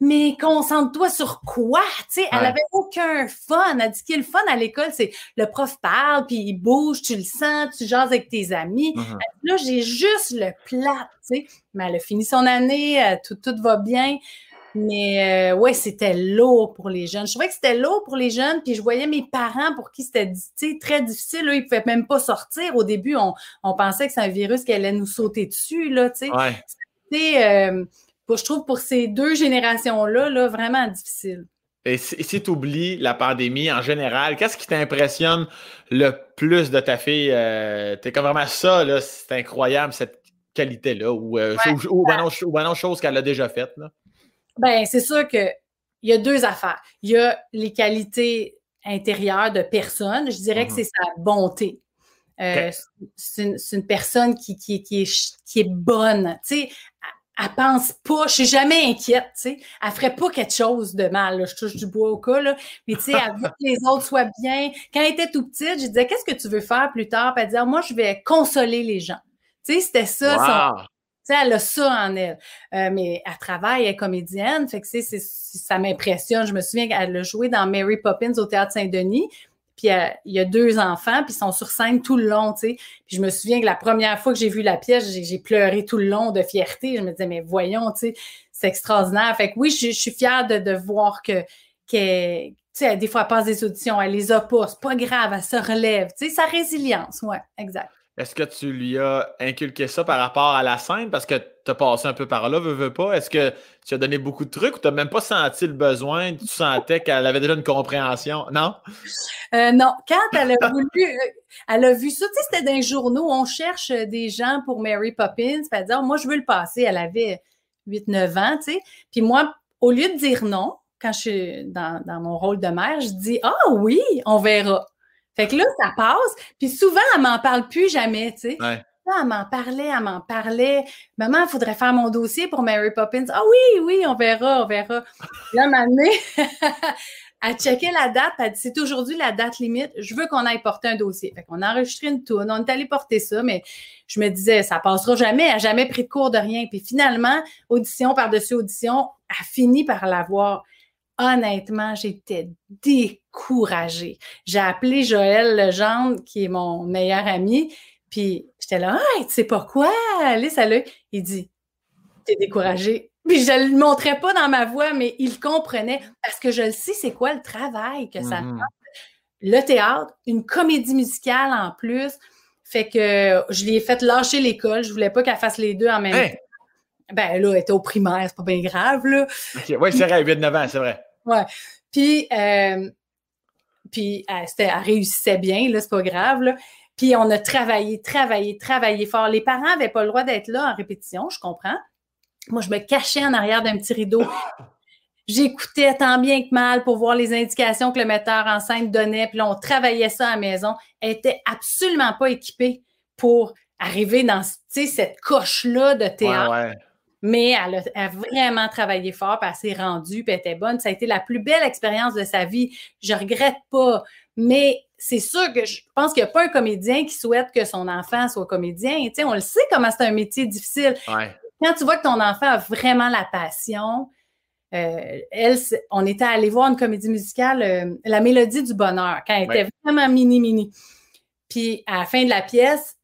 Mais concentre-toi sur quoi? Tu sais, elle avait aucun fun. Elle dit qu'il le fun à l'école, c'est le prof parle, puis il bouge, tu le sens, tu jases avec tes amis. Mm-hmm. Là, j'ai juste le plat, tu sais. Mais elle a fini son année, euh, tout, tout va bien. Mais euh, ouais, c'était lourd pour les jeunes. Je trouvais que c'était lourd pour les jeunes, puis je voyais mes parents pour qui c'était très difficile. Ils ne pouvaient même pas sortir. Au début, on, pensait que c'est un virus qui allait nous sauter dessus. Là, ouais. euh, je trouve pour ces deux générations-là, là, vraiment difficile. Et si, tu oublies la pandémie en général, qu'est-ce qui t'impressionne le plus de ta fille? Euh, T'es comme vraiment ça, là, c'est incroyable, cette qualité-là, ou, euh, ou, ou, chose qu'elle a déjà faite. Là? Ben, c'est sûr qu'il y a deux affaires. Il y a les qualités intérieures de personne. Je dirais que mhm. c'est sa bonté. Euh, c'est une, personne qui, qui, qui, est, qui est bonne. Tu sais, elle, pense pas, je suis jamais inquiète, tu sais. Elle ferait pas quelque chose de mal, Je touche du bois au cas, là. Mais tu sais, elle veut que les autres soient bien. Quand elle était tout petite, je disais, qu'est-ce que tu veux faire plus tard? Puis elle disait, moi, je vais consoler les gens. Tu sais, c'était ça, sais, elle a ça en elle. Euh, mais elle travaille, elle est comédienne. Fait que c'est, ça m'impressionne. Je me souviens qu'elle a joué dans Mary Poppins au Théâtre Saint-Denis. Puis euh, il y a deux enfants, puis ils sont sur scène tout le long, tu sais. Je me souviens que la première fois que j'ai vu la pièce, j'ai, pleuré tout le long de fierté. Je me disais, mais voyons, tu sais, c'est extraordinaire. Fait que oui, je, suis fière de, de voir que, que tu sais, des fois, elle passe des auditions, elle les a pas, c'est pas grave, elle se relève. Tu sais, sa résilience, ouais, exact. Est-ce que tu lui as inculqué ça par rapport à la scène? Parce que tu as passé un peu par là, veux, veux pas. Est-ce que tu as donné beaucoup de trucs ou tu n'as même pas senti le besoin? Tu sentais qu'elle avait déjà une compréhension? Non? Euh, non. Quand elle a voulu, euh, elle a vu ça, tu sais, c'était dans les journaux, on cherche des gens pour Mary Poppins. Puis elle oh, moi, je veux le passer. Elle avait 8-9 ans, tu sais. Puis moi, au lieu de dire non, quand je suis dans mon rôle de mère, je dis, ah oui, on verra. Fait que là, ça passe. Puis souvent, elle m'en parle plus jamais, tu sais. Ouais. Là, elle m'en parlait, elle m'en parlait. Maman, il faudrait faire mon dossier pour Mary Poppins. Ah oui, oui, on verra, on verra. là, ma elle checkait la date, elle dit c'est aujourd'hui la date limite, je veux qu'on aille porter un dossier. Fait qu'on a enregistré une tourne, on est allé porter ça, mais je me disais, ça passera jamais, elle n'a jamais pris de cours de rien. Puis finalement, audition par-dessus audition, elle a fini par l'avoir honnêtement, j'étais découragée. J'ai appelé Joël Legendre, qui est mon meilleur ami, puis j'étais là, ah, tu sais pas quoi, allez, salut. Il dit, t'es découragée. Puis je le montrais pas dans ma voix, mais il comprenait parce que je le sais, c'est quoi le travail que ça fait. Le théâtre, une comédie musicale en plus. Fait que je lui ai fait lâcher l'école. Je voulais pas qu'elle fasse les deux en même hein? temps. Ben là, elle était au primaire, c'est pas bien grave, là. Oui, c'est vrai, 8-9 ans, c'est vrai. Ouais. Puis, euh, puis elle, elle, réussissait bien, là, c'est pas grave, là. Puis on a travaillé, travaillé, travaillé fort. Les parents n'avaient pas le droit d'être là en répétition, je comprends. Moi, je me cachais en arrière d'un petit rideau. J'écoutais tant bien que mal pour voir les indications que le metteur en scène donnait. Puis là, on travaillait ça à la maison. Elle était absolument pas équipée pour arriver dans cette coche-là de théâtre. Ouais, ouais mais elle a, vraiment travaillé fort, puis elle s'est rendue, puis elle était bonne. Ça a été la plus belle expérience de sa vie. Je regrette pas, mais c'est sûr que je pense qu'il n'y a pas un comédien qui souhaite que son enfant soit comédien. Tu sais, on le sait comment c'est un métier difficile. Quand tu vois que ton enfant a vraiment la passion, euh, elle, on était allé voir une comédie musicale, euh, La Mélodie du Bonheur, quand elle était vraiment mini, mini. Puis à la fin de la pièce,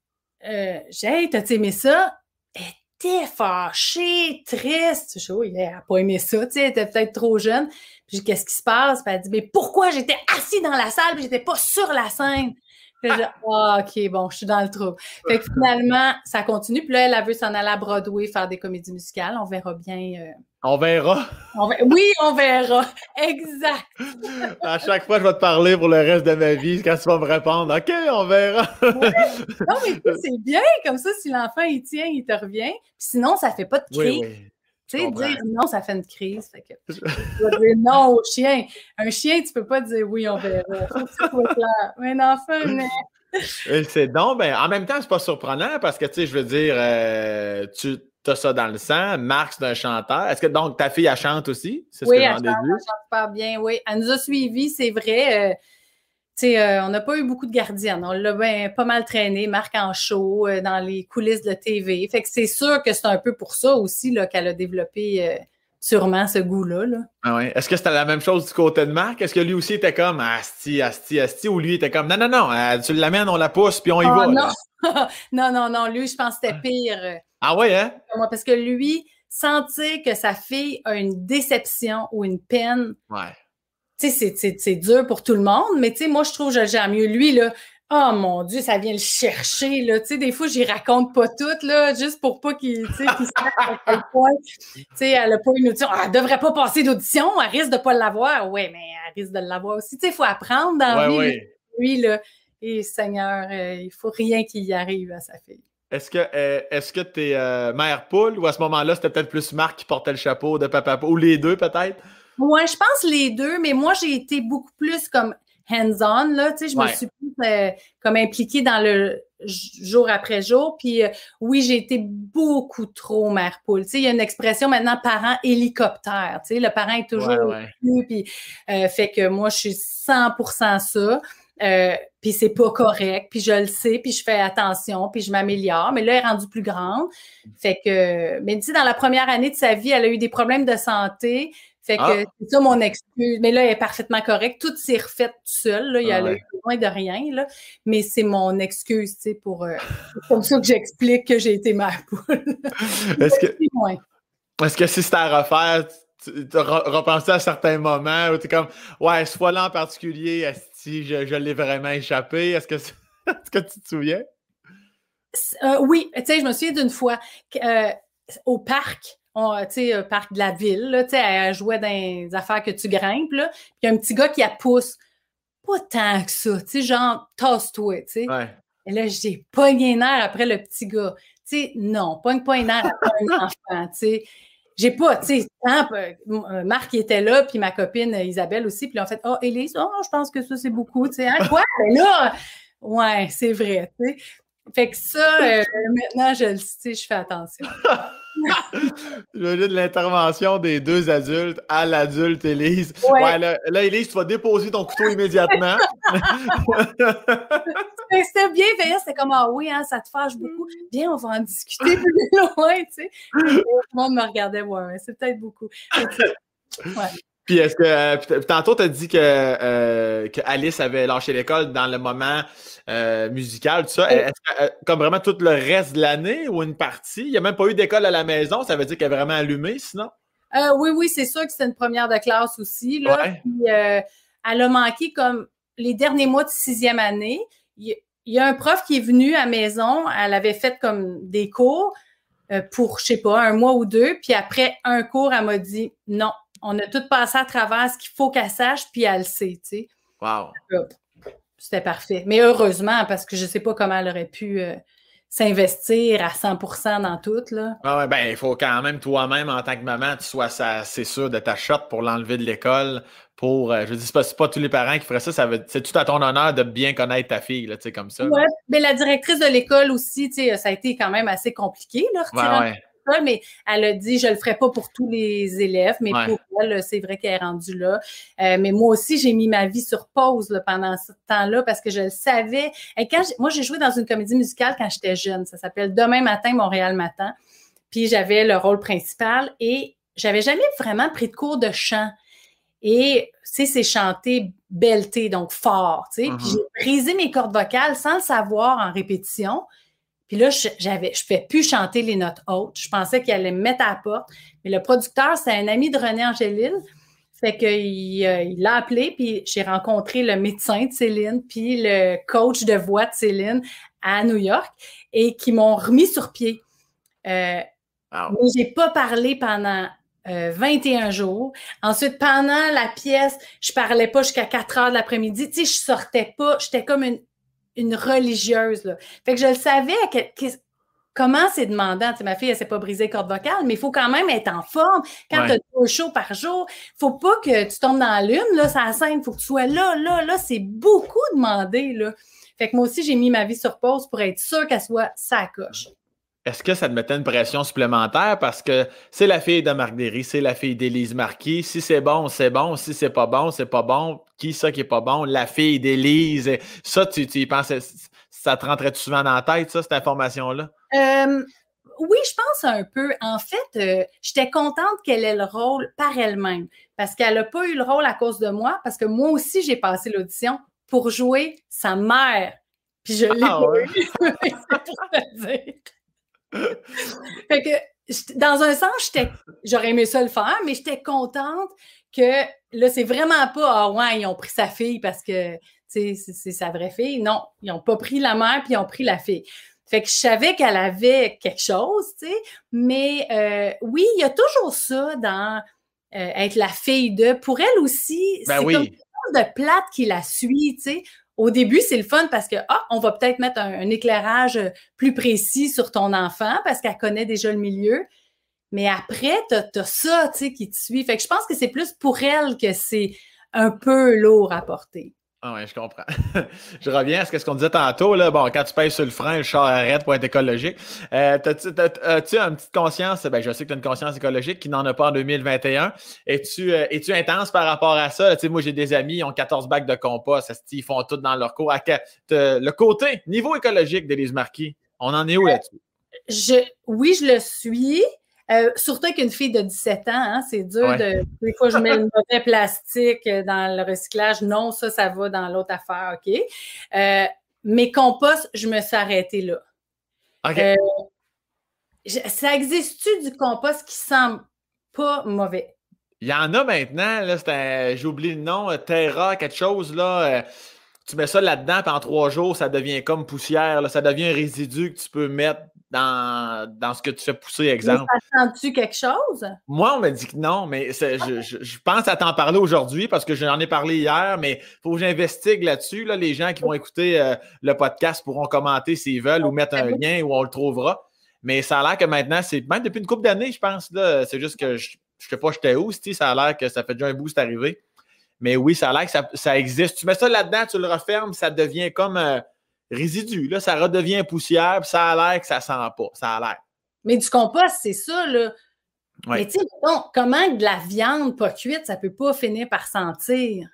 euh, j'ai Hey, t'as-tu aimé ça? Elle était fâchée, triste. Je elle n'a pas aimé ça, tu sais, elle était peut-être trop jeune. Puis qu'est-ce qui se passe? Puis elle dit, mais pourquoi j'étais assis dans la salle et j'étais pas sur la scène? Ah, OK, bon, je suis dans le trou. Fait que finalement, ça continue. Puis là, elle a vu s'en aller à Broadway faire des comédies musicales. On verra bien. Euh, on verra. Oui, on verra. Exact. à chaque fois, je vais te parler pour le reste de ma vie quand tu vas me répondre. OK, on verra. Non, mais c'est bien. Comme ça, si l'enfant, il tient, il te revient. Puis sinon, ça ne fait pas de. Oui, oui. Tu sais, dire non, ça fait une crise. Fait que, tu vas dire non au chien. Un chien, tu peux pas dire oui, on verra. Mais un enfant, mais... C'est donc, ben, en même temps, c'est pas surprenant parce que, tu sais, je veux dire, euh, tu as ça dans le sang. Marc, c'est un chanteur. Est-ce que donc ta fille, elle chante aussi? oui, elle, chante, elle chante pas bien, oui. Elle nous a suivis, c'est vrai. Euh, euh, on n'a pas eu beaucoup de gardiennes. On l'a ben, pas mal traîné, Marc en show, euh, dans les coulisses de TV. Fait que c'est sûr que c'est un peu pour ça aussi qu'elle a développé euh, sûrement ce goût-là. Ah ouais. Est-ce que c'était la même chose du côté de Marc? Est-ce que lui aussi était comme Asti, Asti, Asti, ou lui était comme Non, non, non, tu l'amènes, on la pousse, puis on y ah, va? Non. non, non, non, lui, je pense que c'était pire. Ah ouais, hein? Parce que lui, sentir que sa fille a une déception ou une peine. Ouais c'est dur pour tout le monde, mais moi, je trouve que j'aime mieux lui, là. Oh mon Dieu, ça vient le chercher, là. Tu sais, des fois, j'y raconte pas tout, là, juste pour pas qu'il, tu sais, qu'il à quel point, tu sais, elle a pas une audition. elle devrait pas passer d'audition, elle risque de pas l'avoir. Oui, mais elle risque de l'avoir aussi. Tu sais, il faut apprendre dans. Lui, là, et Seigneur, euh, il faut rien qu'il y arrive à sa fille. Est-ce que euh, est-ce que tu es euh, mère poule ou à ce moment-là, c'était peut-être plus Marc qui portait le chapeau de papa ou les deux peut-être? Moi, je pense les deux, mais moi, j'ai été beaucoup plus comme hands-on, là, tu sais, je me suis plus euh, comme impliquée dans le jour après jour, puis euh, oui, j'ai été beaucoup trop mère poule, tu sais, il y a une expression maintenant parent hélicoptère, tu sais, le parent est toujours ouais, puis euh, fait que moi, je suis 100% ça, puis c'est pas correct, puis je le sais, puis je fais attention, puis je m'améliore, mais là, elle est rendue plus grande, fait que, mais tu sais, dans la première année de sa vie, elle a eu des problèmes de santé, fait que ah. c'est ça mon excuse. Mais là, elle est parfaitement correcte. Tout s'est refait tout seul. Là. Il y a ah besoin de rien. Là. Mais c'est mon excuse, tu sais, pour. Euh, c'est comme ça que j'explique que j'ai été mère poule. Est-ce que, est-ce que si c'était à refaire, tu as repensé à certains moments où tu es comme Ouais, ce fois-là en particulier, si je, je l'ai vraiment échappé? Est-ce que, est-ce que tu te souviens? Euh, oui, tu sais, je me souviens d'une fois euh, au parc tu sais, euh, parc de la ville, là, elle jouait dans des affaires que tu grimpes, là. Puis il y a un petit gars qui la pousse. Pas tant que ça, tu sais, genre, tasse-toi, tu sais. Et là, j'ai pas un air après le petit gars. Tu sais, non, pas un air après un enfant, tu sais. J'ai pas, tu sais, euh, Marc était là, puis ma copine Isabelle aussi, puis en fait, oh, Élise, oh, je pense que ça, c'est beaucoup, tu sais. Hein, quoi? Mais là, ouais, c'est vrai, tu sais. Fait que ça, euh, maintenant, je le sais, je fais attention. de l'intervention des deux adultes à l'adulte Élise. Ouais. là, là, Élise, tu vas déposer ton couteau immédiatement. C'était bien fait, c'était comme Ah oui, hein, ça te fâche beaucoup. Bien, on va en discuter plus loin, tu sais. Tout le monde me regardait, ouais, c'est peut-être beaucoup. Ouais. Puis est-ce que euh, tantôt tu as dit que, euh, que, Alice avait lâché l'école dans le moment euh, musical, tout ça. Est-ce que, comme vraiment tout le reste de l'année ou une partie? Il n'y a même pas eu d'école à la maison, ça veut dire qu'elle est vraiment allumée sinon? oui, oui, c'est sûr que c'est une première de classe aussi. Là. Puis, elle a manqué comme les derniers mois de sixième année. Il, y a un prof qui est venu à la maison, elle avait fait comme des cours pour, je sais pas, un mois ou deux. Puis après un cours, elle m'a dit non, on a tout passé à travers ce qu'il faut qu'elle sache, puis elle le sait, tu sais. Wow. C'était parfait. Mais heureusement, parce que je ne sais pas comment elle aurait pu euh, s'investir à 100% dans tout, là. Ah ouais, ben, il faut quand même, toi-même, en tant que maman, tu sois c'est sûr de ta shot pour l'enlever de l'école. Pour, euh, je dis, c'est pas, tous les parents qui feraient ça, ça c'est tout à ton honneur de bien connaître ta fille, là, tu sais, comme ça. Ouais, mais la directrice de l'école aussi, tu sais, ça a été quand même assez compliqué, là, ouais, ouais mais elle a dit je le ferai pas pour tous les élèves, mais pour elle, c'est vrai qu'elle est rendue là. Euh, mais moi aussi, j'ai mis ma vie sur pause pendant ce temps-là parce que je le savais. Et quand moi, j'ai joué dans une comédie musicale quand j'étais jeune. Ça s'appelle Demain matin, Montréal matin. Puis j'avais le rôle principal et j'avais jamais vraiment pris de cours de chant. Et, tu sais, c'est chanter belleté, donc fort, tu sais. Puis Mhm. j'ai brisé mes cordes vocales sans le savoir en répétition. Puis là, je- j'avais, je fais plus chanter les notes hautes. Je pensais qu'il allait me mettre à la porte. Mais le producteur, c'est un ami de René Angélil. Fait qu'il euh, il l'a appelé, puis j'ai rencontré le médecin de Céline, puis le coach de voix de Céline à New York, et qui m'ont remis sur pied. Euh, Wow. mais j'ai pas parlé pendant euh, 21 jours. Ensuite, pendant la pièce, je parlais pas jusqu'à 4 heures de l'après-midi. Tu sais, je sortais pas. J'étais comme une, une religieuse. Là. Fait que je le savais comment c'est demandant. Tu sais, ma fille, elle s'est pas brisée les cordes vocales, mais il faut quand même être en forme. Quand Ouais. tu as deux shows par jour, faut pas que tu tombes dans la lune, là, ça scène. Il faut que tu sois là, là, là. C'est beaucoup demandé, là. Fait que moi aussi, j'ai mis ma vie sur pause pour être sûre qu'elle soit sa coche. Est-ce que ça te mettait une pression supplémentaire? Parce que c'est la fille de Marc Derry, c'est la fille d'Élise Marquis. Si c'est bon, c'est bon. Si c'est pas bon, c'est pas bon. Qui ça qui est pas bon? La fille d'Élise. Ça, tu, tu y pensais, ça te rentrait souvent dans la tête, ça, cette information-là? Euh, oui, je pense un peu. En fait, euh, j'étais contente qu'elle ait le rôle par elle-même parce qu'elle n'a pas eu le rôle à cause de moi, parce que moi aussi, j'ai passé l'audition pour jouer sa mère. Puis je l'ai Ah ouais? C'est pour te dire. Fait que, dans un sens, j'aurais aimé ça le faire, mais j'étais contente que là, c'est vraiment pas, ah ouais, ils ont pris sa fille parce que, c'est c'est sa vraie fille. Non, ils n'ont pas pris la mère, puis ils ont pris la fille. Fait que je savais qu'elle avait quelque chose, tu sais, mais euh, oui, il y a toujours ça dans euh, être la fille de. Pour elle aussi, Ben c'est oui. comme quelque chose de plate qui la suit, tu sais. Au début, c'est le fun parce que, ah, on va peut-être mettre un, éclairage euh, plus précis sur ton enfant parce qu'elle connaît déjà le milieu. Mais après, t'as as ça, tu qui te suit. Fait que je pense que c'est plus pour elle que c'est un peu lourd à porter. Ah ouais, je comprends. je reviens à ce qu'on disait tantôt. Là. Bon, quand tu pèses sur le frein, le char arrête pour être écologique. Euh, as-tu une petite conscience? Ben, je sais que tu as une conscience écologique qui n'en a pas en 2021. Es-tu, euh, es-tu intense par rapport à ça? Tu sais, moi, j'ai des amis, ils ont 14 bacs de compost. Ils font tout dans leur cours? À le côté, niveau écologique d'Élise Marquis, on en est où là-dessus? Je, oui, je le suis. Euh, surtout avec une fille de 17 ans, hein, c'est dur Ouais. de. Des fois, je mets le mauvais plastique euh, dans le recyclage. Non, ça, ça va dans l'autre affaire, OK? Euh, mes composts, je me suis arrêtée là. OK. Euh, je- ça existe-tu du compost qui sent pas mauvais? Il y en a maintenant, là, j'ai oublié le nom, Terra, quelque chose, là. tu mets ça là-dedans, puis en trois jours, ça devient comme poussière, là, ça devient un résidu que tu peux mettre dans, dans ce que tu fais pousser, exemple. ça sent-tu quelque chose? Moi, on m'a dit que non, mais c'est- je, je- je pense à t'en parler aujourd'hui parce que j'en ai parlé hier, mais il faut que j'investigue là-dessus. Là. Les gens qui vont écouter euh, le podcast pourront commenter s'ils veulent ou mettre un lien où on le trouvera. Mais ça a l'air que maintenant, c'est même depuis une couple d'années, je pense. C'est juste que je ne sais pas j'étais où, ça a l'air que ça fait déjà un bout, c'est arrivé. Mais oui, ça a l'air que ça, ça existe. Tu mets ça là-dedans, tu le refermes, ça devient comme euh, résidu. Là, ça redevient poussière, puis ça a l'air que ça sent pas. Ça a l'air. Mais du compost, c'est ça, là. Ouais. Mais tu sais, comment de la viande pas cuite, ça peut pas finir par sentir?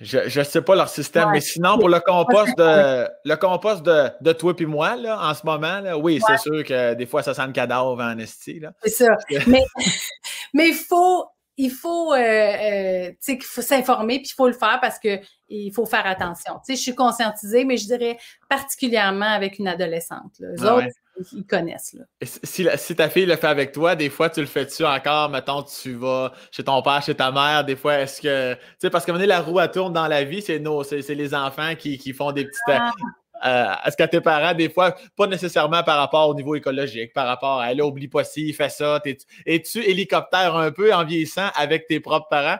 Je ne sais pas leur système, Ouais. mais sinon, pour le compost de le compost de, de toi et moi, là, en ce moment, là, oui, c'est sûr que des fois, ça sent le cadavre en esti. C'est ça. mais il faut, il faut, euh, euh, tu sais, qu'il faut s'informer, puis il faut le faire parce que il faut faire attention. Tu sais, je suis conscientisée, mais je dirais particulièrement avec une adolescente. Là. Eux Ah autres, ouais. ils, connaissent. Là. Si, si la- si ta fille le fait avec toi, des fois, tu le fais-tu encore? Mettons, tu vas chez ton père, chez ta mère, des fois, est-ce que. Tu sais, parce que la roue à tourne dans la vie, c'est nos, c'est c'est les enfants qui, qui font des petites. Ah. Euh, est-ce que tes parents, des fois, pas nécessairement par rapport au niveau écologique, par rapport à, là, oublie pas ci, fais ça. Es-tu hélicoptère un peu en vieillissant avec tes propres parents?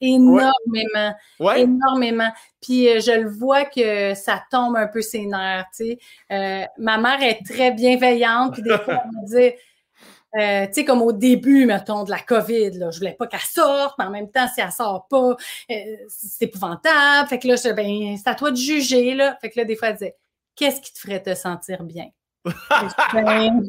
Énormément. Ouais. Énormément. Puis euh, je le vois que ça tombe un peu ses nerfs, tu sais. Euh, ma mère est très bienveillante, puis des fois, elle me dit, euh, tu sais, comme au début, mettons, de la COVID, là, je voulais pas qu'elle sorte, mais en même temps, si elle sort pas, euh, c'est épouvantable. Fait que là, je ben, c'est à toi de juger, là. Fait que là, des fois, elle disait, qu'est-ce qui te ferait te sentir bien? Ben,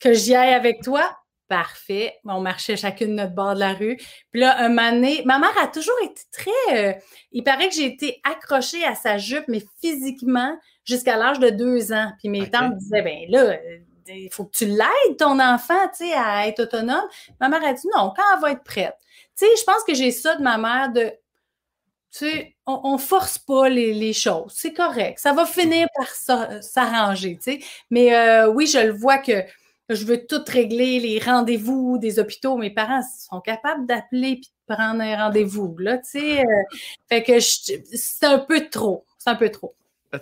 que j'y aille avec toi? Parfait. On marchait chacune notre bord de la rue. Puis là, un moment donné, ma mère a toujours été très. euh, il paraît que j'ai été accrochée à sa jupe, mais physiquement, jusqu'à l'âge de deux ans. Puis mes tantes disaient, ben là, euh, il faut que tu l'aides, ton enfant, tu sais, à être autonome. Ma mère a dit non, quand elle va être prête. Tu sais, je pense que j'ai ça de ma mère de, tu sais, on, ne force pas les, choses. C'est correct. Ça va finir par s'arranger, tu sais. Mais euh, oui, je le vois que je veux tout régler, les rendez-vous des hôpitaux. Mes parents sont capables d'appeler puis de prendre un rendez-vous, là, tu sais. Euh. fait que c'est un peu trop. C'est un peu trop.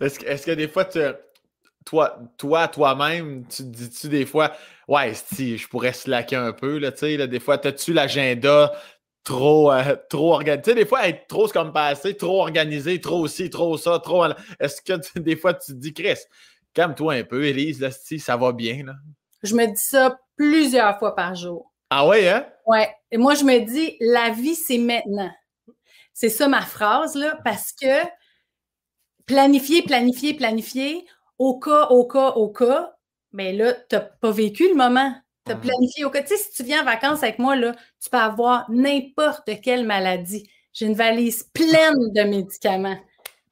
Est-ce que, est que, des fois, tu, toi, toi, toi-même, tu te dis-tu des fois, ouais, si, je pourrais slacker un peu, là, tu sais, des fois, as-tu l'agenda trop, euh, trop organisé? Tu sais, des fois, être trop, comme passé, trop organisé, trop aussi, trop ça, trop. Est-ce que des fois, tu te dis, Chris, calme-toi un peu, Élise, là, si, ça va bien, là? Je me dis ça plusieurs fois par jour. Ah ouais, hein? Ouais. Et moi, je me dis, la vie, c'est maintenant. C'est ça ma phrase, là, parce que planifier, planifier, planifier, au cas, au cas, au cas, mais là, tu n'as pas vécu le moment. Tu as planifié au cas. Tu sais, si tu viens en vacances avec moi, là, tu peux avoir n'importe quelle maladie. J'ai une valise pleine de médicaments.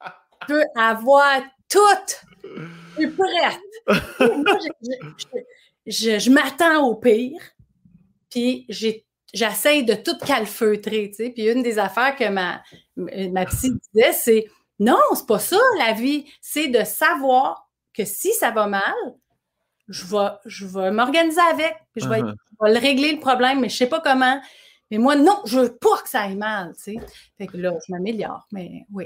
Tu peux avoir tout. Tu es prête. je, je m'attends au pire. Puis j'ai j'essaye de tout calfeutrer, tu sais. Puis une des affaires que ma, ma psy disait, c'est non, c'est pas ça la vie. C'est de savoir que si ça va mal, je vais, je vais m'organiser avec, puis je vais, uh-huh. le régler le problème, mais je sais pas comment. Mais moi, non, je veux pas que ça aille mal, tu sais. Fait que là, je m'améliore, mais oui.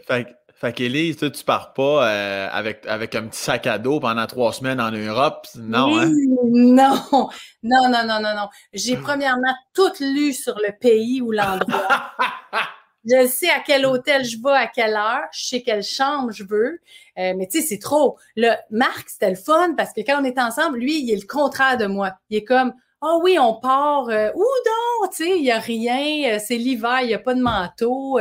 Fait qu'Élise, tu pars pas euh, avec, avec un petit sac à dos pendant trois semaines en Europe, non, hein? Non, non, non, non, non, non. J'ai premièrement tout lu sur le pays ou l'endroit. je sais à quel hôtel je vais, à quelle heure, je sais quelle chambre je veux. Euh, mais tu sais, c'est trop. Le Marc, c'était le fun parce que quand on est ensemble, lui, il est le contraire de moi. Il est comme oh oui, on part, euh, où donc? Tu sais, il n'y a rien, c'est l'hiver, il n'y a pas de manteau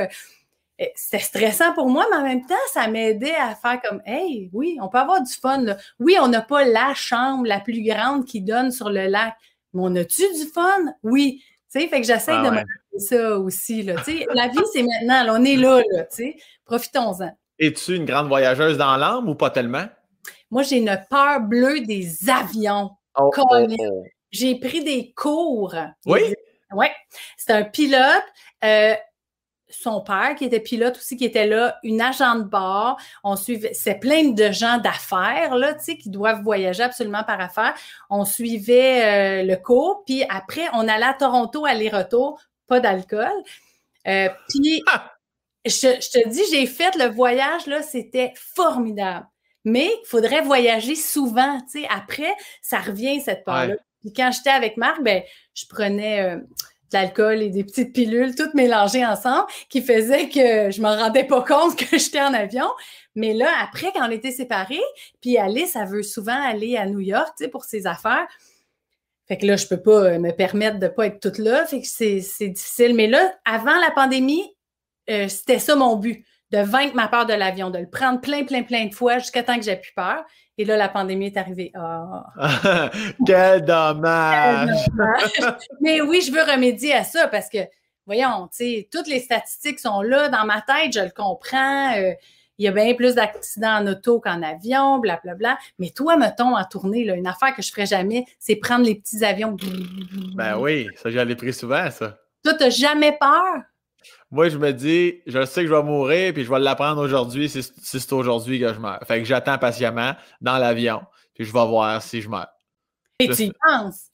c'était stressant pour moi, mais en même temps, ça m'aidait à faire comme Hey, oui, on peut avoir du fun. Oui, on n'a pas la chambre la plus grande qui donne sur le lac, mais on a-tu du fun? Oui. Tu sais, fait que j'essaie ah de me ça aussi. Là. la vie, c'est maintenant. on est là, là profitons-en. Es-tu une grande voyageuse dans l'âme ou pas tellement? Moi, j'ai une peur bleue des avions. Oh, oh, oh. J'ai pris des cours. Oui? Oui. C'est un pilote. Euh, son père qui était pilote aussi, qui était là, une agent de bord. On suivait, c'est plein de gens d'affaires, là, tu sais, qui doivent voyager absolument par affaires. On suivait euh, le cours, puis après, on allait à Toronto aller-retour, pas d'alcool. Euh, puis, ah! je, te dis, j'ai fait le voyage, là, c'était formidable. Mais il faudrait voyager souvent, tu sais. Après, ça revient, cette part-là. Puis quand j'étais avec Marc, ben, je prenais... Euh, de l'alcool et des petites pilules, toutes mélangées ensemble, qui faisaient que je me rendais pas compte que j'étais en avion. Mais là, après, quand on était séparés, puis Alice, elle veut souvent aller à New York, tu pour ses affaires. Fait que là, je peux pas euh, me permettre de pas être toute là. Fait que c'est difficile. Mais là, avant la pandémie, euh, c'était ça mon but, de vaincre ma peur de l'avion, de le prendre plein, plein, plein de fois jusqu'à temps que j'ai plus peur. Et là, la pandémie est arrivée. Ah. Quel dommage! Mais oui, je veux remédier à ça parce que, voyons, toutes les statistiques sont là dans ma tête, je le comprends. Euh, il y a bien plus d'accidents en auto qu'en avion, blablabla. Bla, bla. Mais toi, mettons, en tournée, là, une affaire que je ferais jamais, c'est prendre les petits avions. Ben oui, ça, j'allais pris souvent, ça. Toi, t'as jamais peur? Moi, je me dis, je sais que je vais mourir, puis je vais l'apprendre aujourd'hui si, c'est aujourd'hui que je meurs. Fait que j'attends patiemment dans l'avion, puis je vais voir si je meurs. Et tu y penses?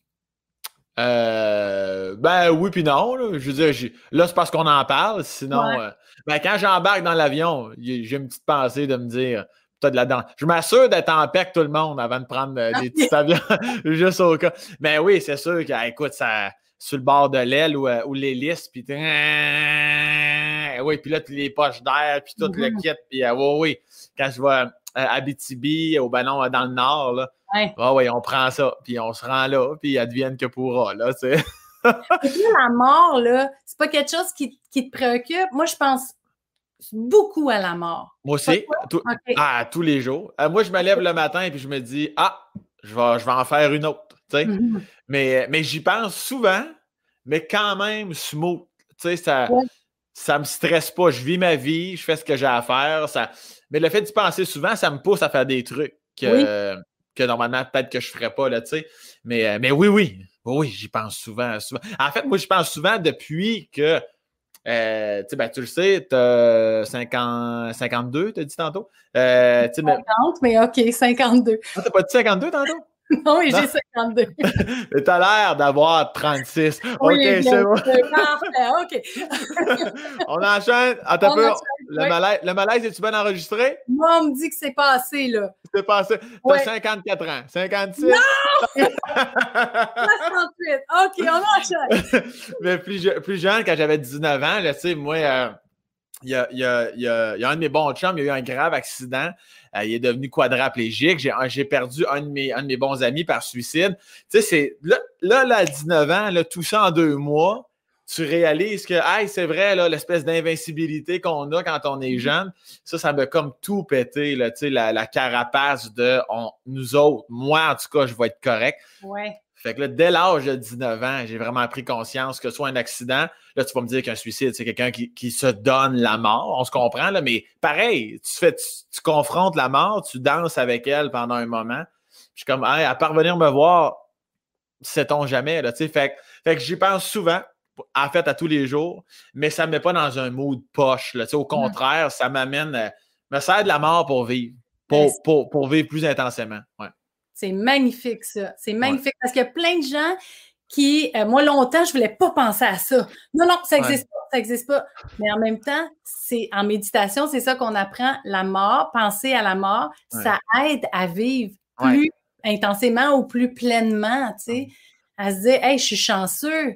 Euh, ben oui, puis non. Là. Je veux dire, là, c'est parce qu'on en parle. Sinon, euh, ben, quand j'embarque dans l'avion, j'ai une petite pensée de me dire, de la dent. Je m'assure d'être en paix avec tout le monde avant de prendre euh, des petits avions, juste au cas. Mais oui, c'est sûr que, écoute, ça, sur le bord de l'aile ou, ou l'hélice, puis oui, puis là, les poches d'air, puis tout le mm-hmm. kit, puis euh, oui, oui, quand je vais à Abitibi, au ballon dans le nord, là, ouais. Oui, on prend ça, puis on se rend là, puis advienne que pourra, là, tu sais. la mort, là, c'est pas quelque chose qui, qui, te préoccupe? Moi, je pense beaucoup à la mort. Moi aussi, ah, tous les jours. Euh, moi, je me lève le matin et puis je me dis, ah, je vais, je vais en faire une autre, Mm-hmm. Mais, mais j'y pense souvent, mais quand même smooth. Tu sais, ça, ça me stresse pas. Je vis ma vie, je fais ce que j'ai à faire. Ça... Mais le fait d'y penser souvent, ça me pousse à faire des trucs. que, que normalement, peut-être que je ne ferais pas, là, tu sais. Mais, mais oui, oui. Oui, j'y pense souvent, souvent. En fait, moi, je pense souvent depuis que euh, ben, tu le sais, tu as 50, 52, tu as dit tantôt? Euh, 50, mais... OK, 52. Ah, t'as pas dit 52 tantôt? non, mais j'ai 52. mais t'as l'air d'avoir 36. OK, c'est bon. Parfait, OK. On enchaîne. Attends peu. Le, malaise, le malaise, est-tu bien enregistré? Moi, on me dit que c'est passé, là. C'est passé. T'as 54 ans. 56? Non! 68. OK, on enchaîne. Mais plus, plus jeune, quand j'avais 19 ans, tu sais, moi, euh, il y, a, y, a, y, a, un de mes bons chums, il y a eu un grave accident. Euh, il est devenu quadraplégique. J'ai perdu un de, mes, un de mes bons amis par suicide. Tu sais, c'est là, là, à 19 ans, là, tout ça en deux mois tu réalises que, hey, c'est vrai, l'espèce d'invincibilité qu'on a quand on est mm-hmm. jeune, ça, ça m'a comme tout pété, là, la, la carapace de nous autres. Moi, en tout cas, je vais être correct. Ouais. Fait que là, dès l'âge de 19 ans, j'ai vraiment pris conscience que soit un accident, là, tu vas me dire qu'un suicide, c'est quelqu'un qui, se donne la mort. On se comprend, là, mais pareil, tu, fais, tu, confrontes la mort, tu danses avec elle pendant un moment. Je suis comme, hey, à parvenir me voir, sait-on jamais, là, tu sais. Fait, fait que j'y pense souvent en fait à tous les jours, mais ça ne me met pas dans un mood poche. Là. Au contraire, ça m'amène, euh, me sert de la mort pour vivre, pour, pour, vivre plus intensément. Ouais. C'est magnifique, ça. C'est magnifique parce qu'il y a plein de gens qui, euh, moi, longtemps, je ne voulais pas penser à ça. Non, non, ça n'existe pas, ça n'existe pas. Mais en même temps, c'est en méditation, c'est ça qu'on apprend. La mort, penser à la mort, ça aide à vivre plus intensément ou plus pleinement, tu sais, à se dire, hey, je suis chanceux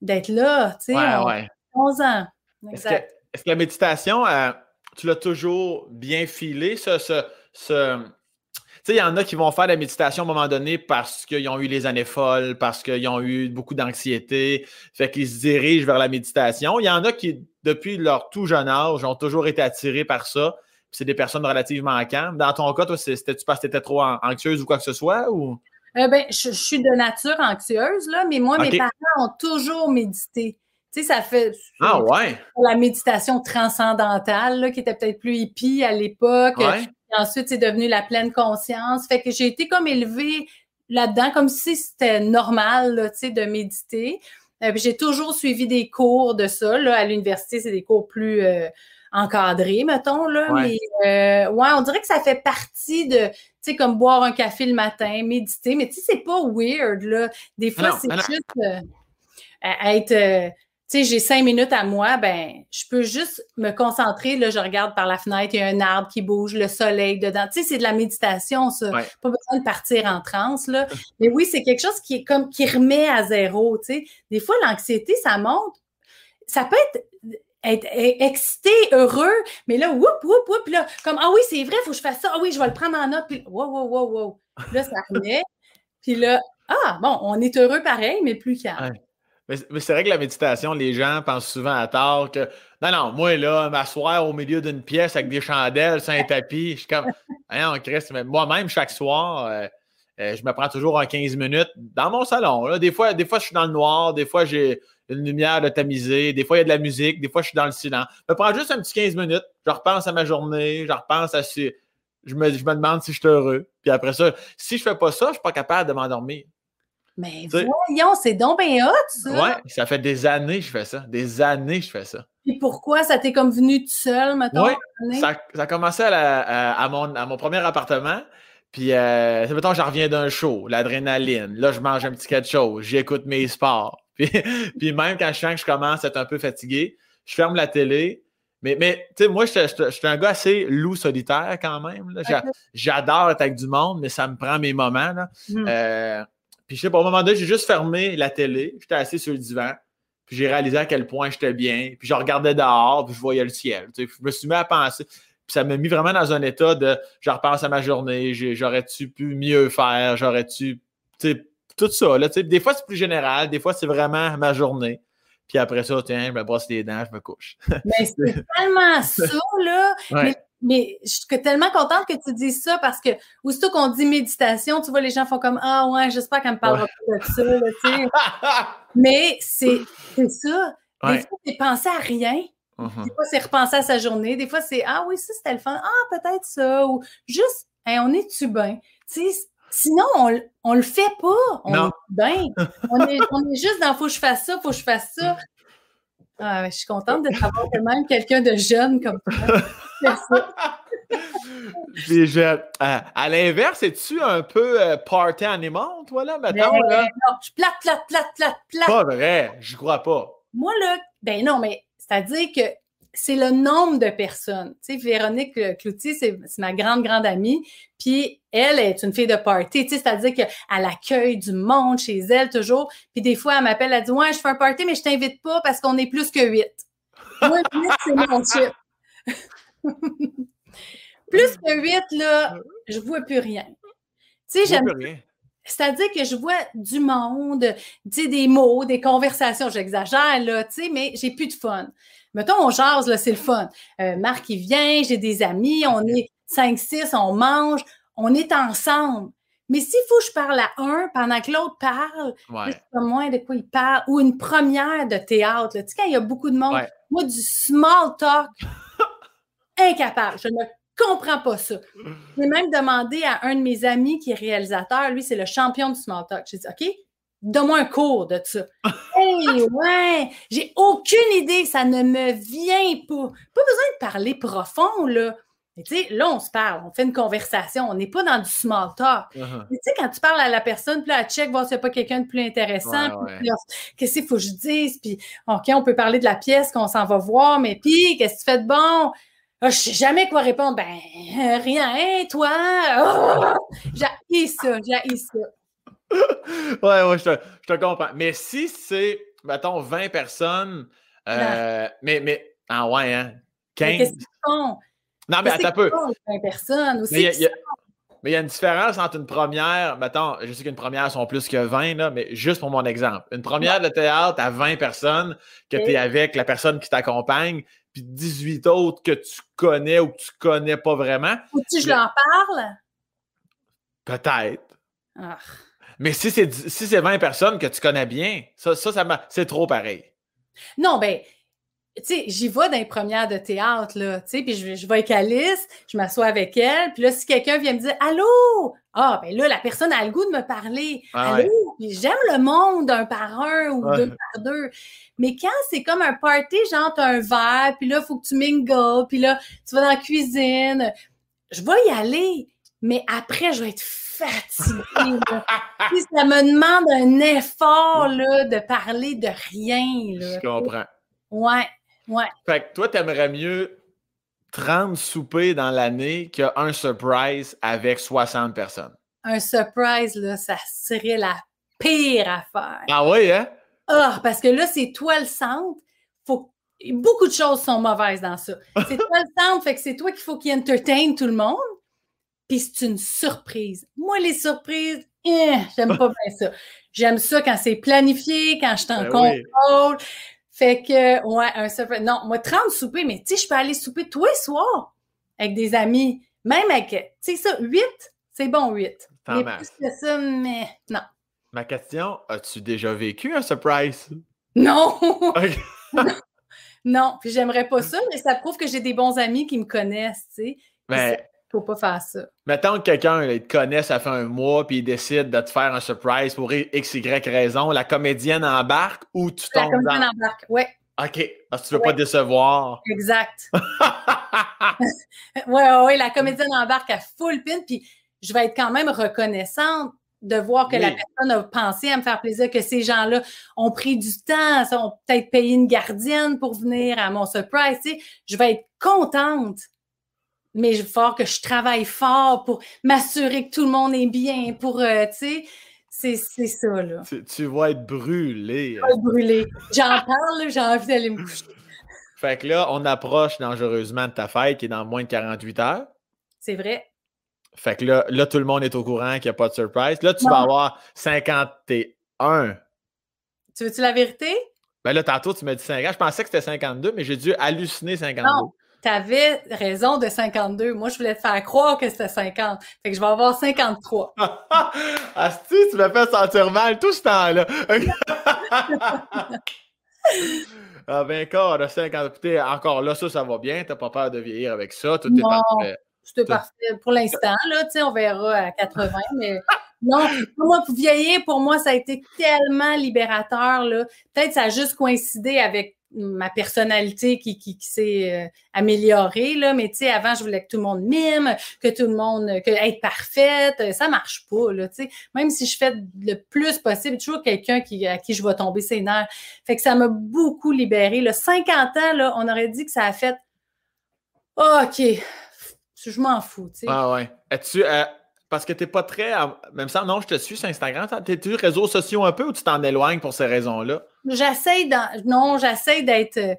d'être là, tu sais, ouais, 11 ans. Est-ce que, la méditation, euh, tu l'as toujours bien filé, ce, ce, tu sais, il y en a qui vont faire la méditation à un moment donné parce qu'ils ont eu les années folles, parce qu'ils ont eu beaucoup d'anxiété, fait qu'ils se dirigent vers la méditation. Il y en a qui, depuis leur tout jeune âge, ont toujours été attirés par ça. C'est des personnes relativement calmes. Dans ton cas, toi, c'était-tu parce que tu étais trop anxieuse ou quoi que ce soit? Ou? Euh, ben, je, suis de nature anxieuse, là, mais moi, mes parents ont toujours médité. Tu sais, ça fait ah, ouais. la méditation transcendantale, qui était peut-être plus hippie à l'époque. Ouais. Ensuite, c'est devenu la pleine conscience. Fait que j'ai été comme élevée là-dedans, comme si c'était normal, tu sais, de méditer. Euh, j'ai toujours suivi des cours de ça. Là, à l'université, c'est des cours plus euh, encadrés, mettons. Là, Mais ouais, on dirait que ça fait partie de tu sais, comme boire un café le matin, méditer, mais tu sais, c'est pas weird, là. Des fois, c'est juste euh, être, euh, sais, j'ai cinq minutes à moi, ben, je peux juste me concentrer, là, je regarde par la fenêtre, il y a un arbre qui bouge, le soleil dedans. Tu sais, c'est de la méditation, ça. Pas besoin de partir en transe, là. Mais oui, c'est quelque chose qui est comme, qui remet à zéro, tu sais. Des fois, l'anxiété, ça monte. Ça peut être être excité, heureux, mais là, whoop, whoop, whoop, là, comme, ah oui, c'est vrai, il faut que je fasse ça, ah oui, je vais le prendre en note, puis wow, wow, wow, wow. Là, ça remet, puis là, ah, bon, on est heureux pareil, mais plus calme. Mais, c'est vrai que la méditation, les gens pensent souvent à tort que, non, non, moi, là, m'asseoir au milieu d'une pièce avec des chandelles, sur un tapis, je suis comme, hein, on moi-même, chaque soir, euh, euh, je me prends toujours en 15 minutes dans mon salon. Là. Des, fois, des fois, je suis dans le noir, des fois, j'ai une lumière de tamisée, des fois, il y a de la musique, des fois, je suis dans le silence. Je me prends juste un petit 15 minutes, je repense à ma journée, je repense à si. Je me, je me demande si je suis heureux. Puis après ça, si je fais pas ça, je suis pas capable de m'endormir. Mais voyons, c'est donc bien hot, ça! Ouais, ça fait des années que je fais ça. Des années que je fais ça. Puis pourquoi? Ça t'est comme venu tout seul, maintenant? Oui, ça, ça, a commencé à, mon, à mon premier appartement. Puis, euh, mettons, j'en reviens d'un show, l'adrénaline. Là, je mange un petit quelque chose, j'écoute mes sports. Puis, même quand je sens que je commence à être un peu fatigué, je ferme la télé. Mais, mais tu sais, moi, je suis un gars assez loup solitaire quand même. J'adore être avec du monde, mais ça me prend mes moments. Là. Hmm. Euh, puis, je sais pas, au moment donné, j'ai juste fermé la télé. J'étais assis sur le divan. Puis, j'ai réalisé à quel point j'étais bien. Puis, je regardais dehors, puis je voyais le ciel. je me suis mis à penser. Puis ça m'a mis vraiment dans un état de je repense à ma journée, j'aurais-tu pu mieux faire, j'aurais-tu. Tout ça. Là, des fois, c'est plus général, des fois, c'est vraiment ma journée. Puis après ça, tiens, je me brosse les dents, je me couche. mais c'est tellement ça, là. Mais, je suis tellement contente que tu dises ça parce que aussitôt qu'on dit méditation, tu vois, les gens font comme Ah ouais, j'espère qu'elle me parlera pas de ça. Là, mais c'est ça. Des fois, c'est penser à rien. Des mhm. fois, c'est repenser à sa journée. Des fois, c'est Ah oui, ça, c'était le fun. Ah, peut-être ça. Ou juste Hey, on est-tu bien? Tu sais, sinon, on, on le fait pas. On Non. est bien. On est, on est juste dans faut que je fasse ça, faut que je fasse ça. Ah, ouais, je suis contente de savoir que même quelqu'un de jeune comme ça. Puis je- euh, à l'inverse, es-tu un peu euh, party animal, toi, là, maintenant? Là? non, je suis plate, plate, plate, plate, plate. Pas vrai, j'y crois pas. Moi, là, ben non, mais c'est-à-dire que c'est le nombre de personnes. Tu sais, Véronique euh, Cloutier, c'est c'est ma grande, grande amie. Puis elle est une fille de party. Tu sais, c'est-à-dire qu'elle accueille du monde chez elle toujours. Puis des fois, elle m'appelle, elle dit Ouais, je fais un party, mais je t'invite pas parce qu'on est plus que huit. Moi, huit, c'est mon chip. plus que huit, là, je vois plus rien. Tu sais, Je vois j'aime plus rien. c'est-à-dire que je vois du monde, des mots, des conversations, j'exagère, là, tu sais, mais j'ai plus de fun. Mettons, on jase, là, c'est le fun. Euh, Marc, il vient, j'ai des amis, on est 5-6, on mange, on est ensemble. Mais s'il faut que je parle à un pendant que l'autre parle, je Ouais. sais pas moins de quoi il parle, ou une première de théâtre, tu sais, quand il y a beaucoup de monde, Ouais. moi, du small talk, incapable. Je ne comprends pas ça. J'ai même demandé à un de mes amis qui est réalisateur, lui, c'est le champion du small talk. J'ai dit, OK, donne-moi un cours de ça. hey, ouais, j'ai aucune idée, ça ne me vient pas. Pas besoin de parler profond, là. Mais tu sais, là, on se parle, on fait une conversation, on n'est pas dans du small talk. Uh-huh. Mais tu sais, quand tu parles à la personne, puis là, elle check, voir s'il n'y a pas quelqu'un de plus intéressant. Ouais, puis là, qu'est-ce qu'il faut que je dise? Puis, OK, on peut parler de la pièce qu'on s'en va voir, mais puis, qu'est-ce que tu fais de bon? Ah, je sais jamais quoi répondre. Ben, euh, rien, hein, toi? Oh! J'ai ça, j'ai ça. Ouais, ouais, je te, je te comprends. Mais si c'est, mettons, 20 personnes, euh, mais, mais, ah ouais, hein, Mais 15. Qu'est-ce qu'ils font? Non, mais attends un peu. qu'ils font, les 20 personnes aussi? Mais il y a- y y une différence entre une première, mettons, je sais qu'une première sont plus que 20, là, mais juste pour mon exemple. Une première de théâtre à 20 personnes, que tu es avec la personne qui t'accompagne, puis 18 autres que tu connais ou que tu connais pas vraiment, Faut-tu que je mais- leur parle? peut-être. Ah. Mais si c'est si c'est 20 personnes que tu connais bien, ça, ça, ça c'est trop pareil. Non, ben, tu sais, j'y vais dans les premières de théâtre, là, tu sais, puis je, je vais avec Alice, je m'assois avec elle, puis là, si quelqu'un vient me dire « Allô? » Ah, ben là, la personne a le goût de me parler. Ah Allô? J'aime le monde un par un ou Ouais. deux par deux. Mais quand c'est comme un party, genre, t'as un verre, puis là, il faut que tu mingles, puis là, tu vas dans la cuisine, je vais y aller, mais après, je vais être fatiguée, ça me demande un effort, là, de parler de rien, là. Je comprends. Ouais, ouais. Fait que toi, t'aimerais mieux 30 soupers dans l'année qu'un surprise avec 60 personnes. Un surprise, là, ça serait la pire affaire. Ah oui, hein? Ah, parce que là, c'est toi le centre. Faut... Beaucoup de choses sont mauvaises dans ça. C'est toi le centre, fait que c'est toi qu'il faut qu'il entertain tout le monde. Puis c'est une surprise. Moi, les surprises, eh, j'aime pas bien ça. J'aime ça quand c'est planifié, quand je suis en Ben oui. Fait que, ouais, un surprise. Non, moi, 30 soupers, mais tu sais, je peux aller souper tous les soirs avec des amis. Même avec, tu sais, ça, 8, c'est bon, 8. T'en Mais plus que ça, mais non. Ma question, as-tu déjà vécu un surprise? Non! Non, puis j'aimerais pas ça, mais ça prouve que j'ai des bons amis qui me connaissent, tu sais. Mais Faut pas faire ça. mettons que quelqu'un il te connaît, ça fait un mois, puis il décide de te faire un surprise pour X, Y raison, la comédienne embarque ou tu La tombes comédienne dans. embarque. Ouais, OK, parce que tu veux Ouais. pas décevoir. exact. Ouais, ouais, ouais, la comédienne embarque à full pin, puis je vais être quand même reconnaissante de voir que la Oui. personne a pensé à me faire plaisir, que ces gens-là ont pris du temps, ont peut-être payé une gardienne pour venir à mon surprise, tu sais. Je vais être contente. Mais il falloir que je travaille fort pour m'assurer que tout le monde est bien, pour, euh, tu sais, c'est ça, là. tu, tu vas être brûlé. Pas brûler. J'en parle, j'ai envie d'aller me coucher. Fait que là, on approche dangereusement de ta fête qui est dans moins de 48 heures. C'est vrai. Fait que là, là, tout le monde est au courant qu'il n'y a pas de surprise. Là, tu Non. vas avoir 51. Tu veux-tu la vérité? Ben là, tantôt, tu m'as dit 50. Je pensais que c'était 52, mais j'ai dû halluciner 52. Non. T'avais raison de 52. Moi, je voulais te faire croire que c'était 50. Fait que je vais avoir 53. Asti, tu m'as fait sentir mal tout ce temps-là. ah ben encore, là, 50. Écoutez, encore là, ça, ça va bien. T'as pas peur de vieillir avec ça. Tout est Non. parfait. c'était parfait pour l'instant, là, tu sais, on verra à 80, mais non, moi, pour vieillir, pour moi, ça a été tellement libérateur. Peut-être ça a juste coïncidé avec ma personnalité qui, qui, s'est euh, améliorée, là, mais tu sais, avant, je voulais que tout le monde mime, que tout le monde, que être parfaite, ça marche pas, là, tu sais. Même si je fais le plus possible, toujours quelqu'un qui, à qui je vais tomber ses nerfs. Fait que ça m'a beaucoup libérée. Là. 50 ans, là, on aurait dit que ça a fait OK, je m'en fous, tu sais. Ah ouais. Es-tu, euh, parce que tu n'es pas très. Même ça, non, je te suis sur Instagram. T'es-tu réseaux sociaux un peu ou tu t'en éloignes pour ces raisons-là? J'essaie Non, j'essaie d'être euh,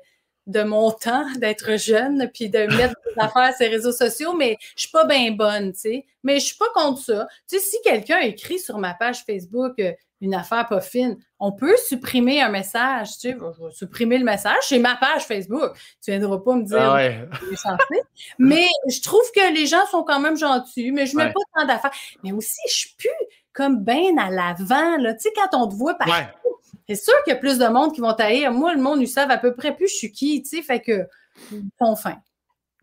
de mon temps, d'être jeune, puis de mettre des affaires sur ces réseaux sociaux, mais je suis pas bien bonne, tu sais. Mais je suis pas contre ça. Tu sais, si quelqu'un écrit sur ma page Facebook euh, une affaire pas fine, on peut supprimer un message, tu sais, je vais supprimer le message, c'est ma page Facebook. Tu viendras pas me dire ah Mais je trouve que les gens sont quand même gentils, mais je mets pas tant d'affaires. Mais aussi, je suis plus comme bien à l'avant, là. Tu sais, quand on te voit partout, c'est sûr qu'il y a plus de monde qui vont tailler. Moi, le monde, ils savent à peu près plus je suis qui, tu sais, fait que, ils fin.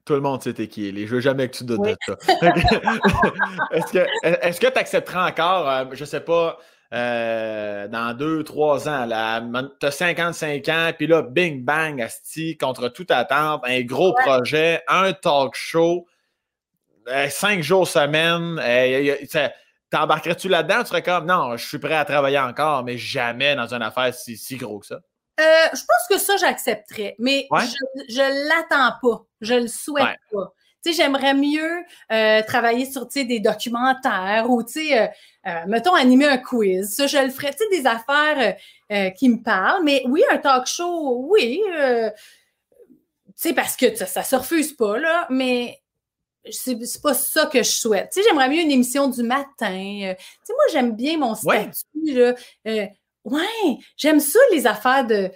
Tout le monde sait t'es qui, Je veux jamais que tu doutes de ça. est-ce que tu accepteras encore, euh, je sais pas, euh, dans deux, trois ans. Tu as 55 ans, puis là, bing bang, Asti, contre toute attente, un gros projet, un talk show, euh, cinq jours semaine. Euh, t'embarquerais-tu là-dedans? Tu serais comme non, je suis prêt à travailler encore, mais jamais dans une affaire si, si gros que ça. je pense que ça, j'accepterais, mais je ne l'attends pas. Je le souhaite pas. Tu sais, j'aimerais mieux travailler sur des documentaires ou, tu sais, euh, mettons, animer un quiz. Ça, je le ferais. Tu sais, des affaires euh, euh, qui me parlent. Mais oui, un talk show, oui. tu sais, parce que ça, ça se refuse pas, là. Mais c'est pas ça que je souhaite. Tu sais, j'aimerais mieux une émission du matin. tu sais, moi, j'aime bien mon statut, là. ouais, j'aime ça, les affaires de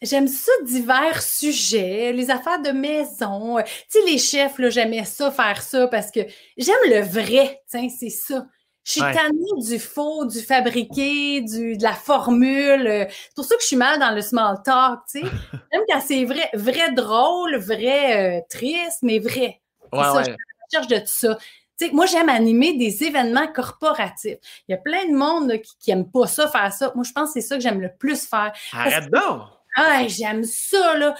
J'aime ça divers sujets, les affaires de maison. Tu sais, les chefs, là, j'aimais ça, faire ça parce que j'aime le vrai. Tiens, c'est ça. Je suis tannée du faux, du fabriqué, du, de la formule. C'est pour ça que je suis mal dans le small talk, tu sais. Même quand c'est vrai, vrai drôle, vrai euh, triste, mais vrai. Ouais, ça, Je cherche de tout ça. Tu sais, moi, j'aime animer des événements corporatifs. Il y a plein de monde qui, n'aime pas ça, faire ça. Moi, je pense que c'est ça que j'aime le plus faire. Arrête donc! Ah, j'aime ça, là.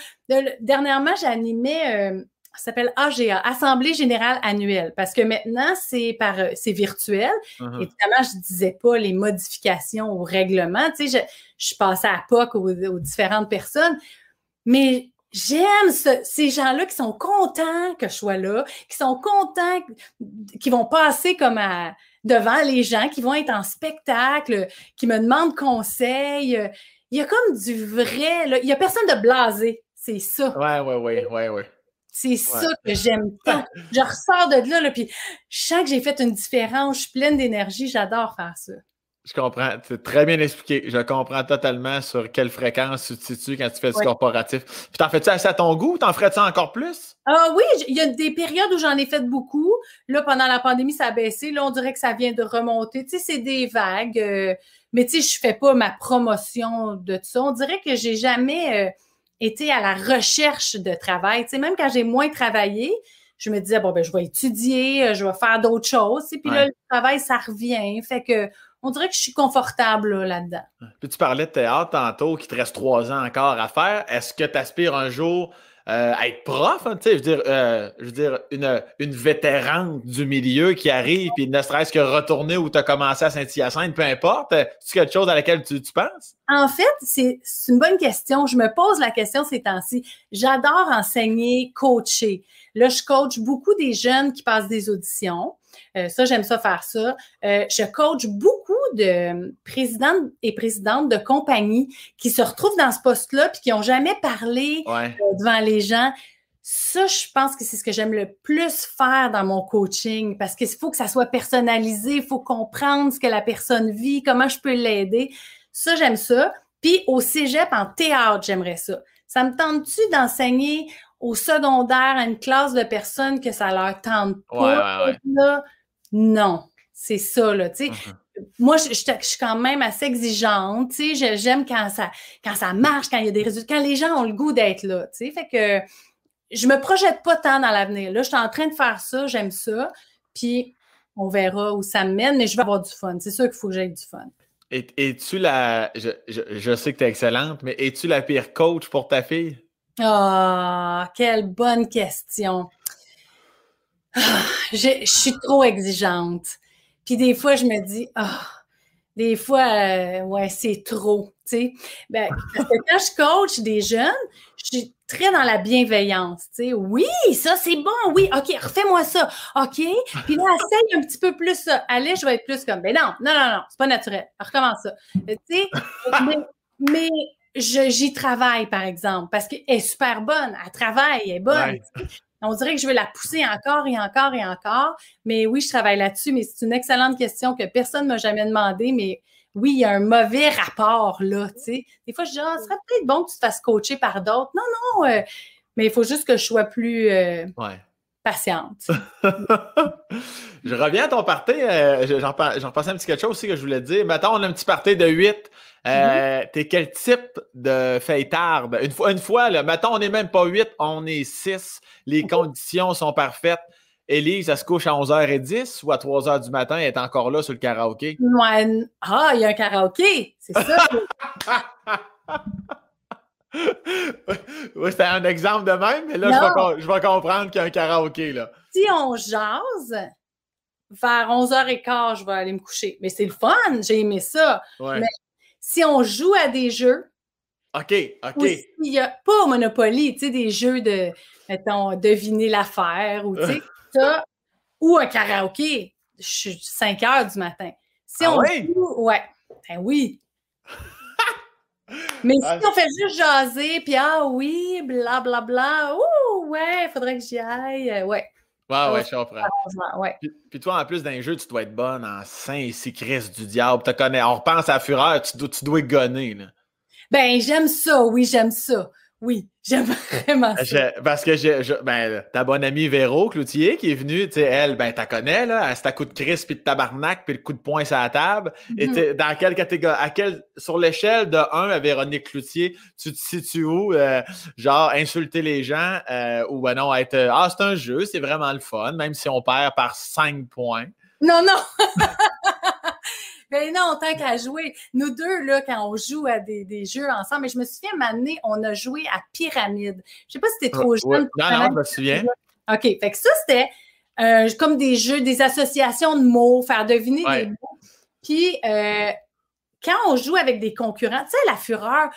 Dernièrement, j'animais euh, ça s'appelle AGA, Assemblée générale annuelle, parce que maintenant, c'est par euh, c'est virtuel. Uh-huh. Évidemment, je ne disais pas les modifications au règlement. Tu sais, je, je passais à POC aux, aux différentes personnes. Mais j'aime ces gens-là qui sont contents que je sois là, qui sont contents, qui vont passer comme à, devant les gens, qui vont être en spectacle, qui me demandent conseil. Il y a comme du vrai, là. il n'y a personne de blasé. C'est ça. Ouais, ouais, ouais, ouais, ouais. C'est ça que j'aime tant. Je ressors de là, là puis je sens que j'ai fait une différence. Je suis pleine d'énergie. J'adore faire ça. Je comprends. C'est très bien expliqué. Je comprends totalement sur quelle fréquence tu te situes quand tu fais du corporatif. Puis t'en fais-tu assez à ton goût? T'en ferais-tu encore plus? Ah oui, il y a des périodes où j'en ai fait beaucoup. Là, pendant la pandémie, ça a baissé. Là, on dirait que ça vient de remonter. Tu sais, c'est des vagues. Euh, mais tu sais, je fais pas ma promotion de ça. On dirait que j'ai jamais... Euh, été à la recherche de travail. Tu sais, même quand j'ai moins travaillé, je me disais, bon, ben, je vais étudier, euh, je vais faire d'autres choses. Et puis là, le travail, ça revient. Fait que, on dirait que je suis confortable là-dedans. puis tu parlais de théâtre tantôt, qu'il te reste trois ans encore à faire. Est-ce que tu aspires un jour euh, être prof, hein, tu sais, je veux dire, euh, je veux dire une, une vétérante du milieu qui arrive, puis ne serait-ce que retourner où tu as commencé à Saint-Hyacinthe, peu importe. C'est quelque chose à laquelle tu, tu penses? En fait, c'est une bonne question. Je me pose la question ces temps-ci. J'adore enseigner, coacher. Là, je coach beaucoup des jeunes qui passent des auditions. Euh, ça, j'aime ça faire ça. Euh, je coach beaucoup de présidentes et présidentes de compagnies qui se retrouvent dans ce poste-là puis qui n'ont jamais parlé euh, devant les gens. Ça, je pense que c'est ce que j'aime le plus faire dans mon coaching parce qu'il faut que ça soit personnalisé, il faut comprendre ce que la personne vit, comment je peux l'aider. Ça, j'aime ça. Puis au cégep, en théâtre, j'aimerais ça. Ça me tente-tu d'enseigner au secondaire à une classe de personnes que ça leur tente pas? Non, c'est ça, là, tu sais. Uh-huh. Moi, je, suis quand même assez exigeante, tu sais. J'aime quand ça, quand ça marche, quand il y a des résultats, quand les gens ont le goût d'être là, tu sais. Fait que je me projette pas tant dans l'avenir. Là, je suis en train de faire ça, j'aime ça, puis on verra où ça me mène, mais je vais avoir du fun. C'est sûr qu'il faut que j'aie du fun. Es-tu la. Je, je, sais que tu es excellente, mais es-tu la pire coach pour ta fille? Ah, quelle bonne question. Ah, je, suis trop exigeante. Puis des fois, je me dis, ah, des fois, euh, ouais, c'est trop. Tu sais, ben, parce que quand je coach des jeunes, je suis très dans la bienveillance. Tu sais, oui, ça c'est bon, oui, ok, refais-moi ça, ok. Puis là, essaye un petit peu plus ça. Allez, je vais être plus comme, ben non, non, non, non, c'est pas naturel. Recommence ça. Tu sais, mais, j'y travaille, par exemple, parce qu'elle est super bonne, elle travaille, elle est bonne. On dirait que je veux la pousser encore et encore et encore. Mais oui, je travaille là-dessus, mais c'est une excellente question que personne ne m'a jamais demandé, mais oui, il y a un mauvais rapport là, tu sais. Des fois, je dis, ah, ce serait peut-être bon que tu te fasses coacher par d'autres. Non, non, euh, mais il faut juste que je sois plus euh, patiente. je reviens à ton party. Euh, j'en repassais un petit quelque chose aussi que je voulais te dire. Mettons, on a un petit party de 8. Mm-hmm. T'es quel type de fêtarde? Une fois, une fois là, mettons, on n'est même pas 8, on est 6. Les conditions sont parfaites. Élise, elle se couche à 11h10 ou à 3h du matin, elle est encore là sur le karaoké? Ouais. Ah, il y a un karaoké, c'est ça. oui, c'était un exemple de même, mais là, je vais, comprendre qu'il y a un karaoké. Là. Si on jase, vers 11h15, je vais aller me coucher. Mais c'est le fun, j'ai aimé ça. Mais si on joue à des jeux, OK, OK. Il n'y a pas au Monopoly, tu sais, des jeux de, mettons, deviner l'affaire ou, tu sais, ou un karaoké, je suis 5 heures du matin. Si ah on oui? ouais, ben oui. Mais si on fait juste jaser, puis ah oui, blablabla, bla, bla, ouh, ouais, il faudrait que j'y aille, euh, ouais. Ouais, ouais, je comprends. Ouais. Puis, toi, en plus d'un jeu, tu dois être bonne en Saint et Christ du diable. Tu connais, on repense à la fureur, tu dois, tu dois gonner. Là. Ben, j'aime ça, oui, j'aime ça. Oui, j'aime vraiment ça. parce que j'ai, ben, ta bonne amie Véro Cloutier qui est venue, tu sais, elle, ben, t'as connais, là, c'est à coup de crise puis de tabarnak puis le coup de poing sur la table. Et mm-hmm. dans quelle catégorie, à quelle, sur l'échelle de 1 à Véronique Cloutier, tu te situes où? Euh, genre, insulter les gens euh, ou, ben non, être, ah, c'est un jeu, c'est vraiment le fun, même si on perd par 5 points. Non, non! Ben non, tant qu'à jouer. Nous deux, là, quand on joue à des, des jeux ensemble, mais je me souviens, année, on a joué à Pyramide. Je sais pas si t'es trop jeune. Non, non, je me souviens. OK. Fait que ça, c'était euh, comme des jeux, des associations de mots, faire deviner des mots. Puis, euh, quand on joue avec des concurrents, tu sais, la fureur,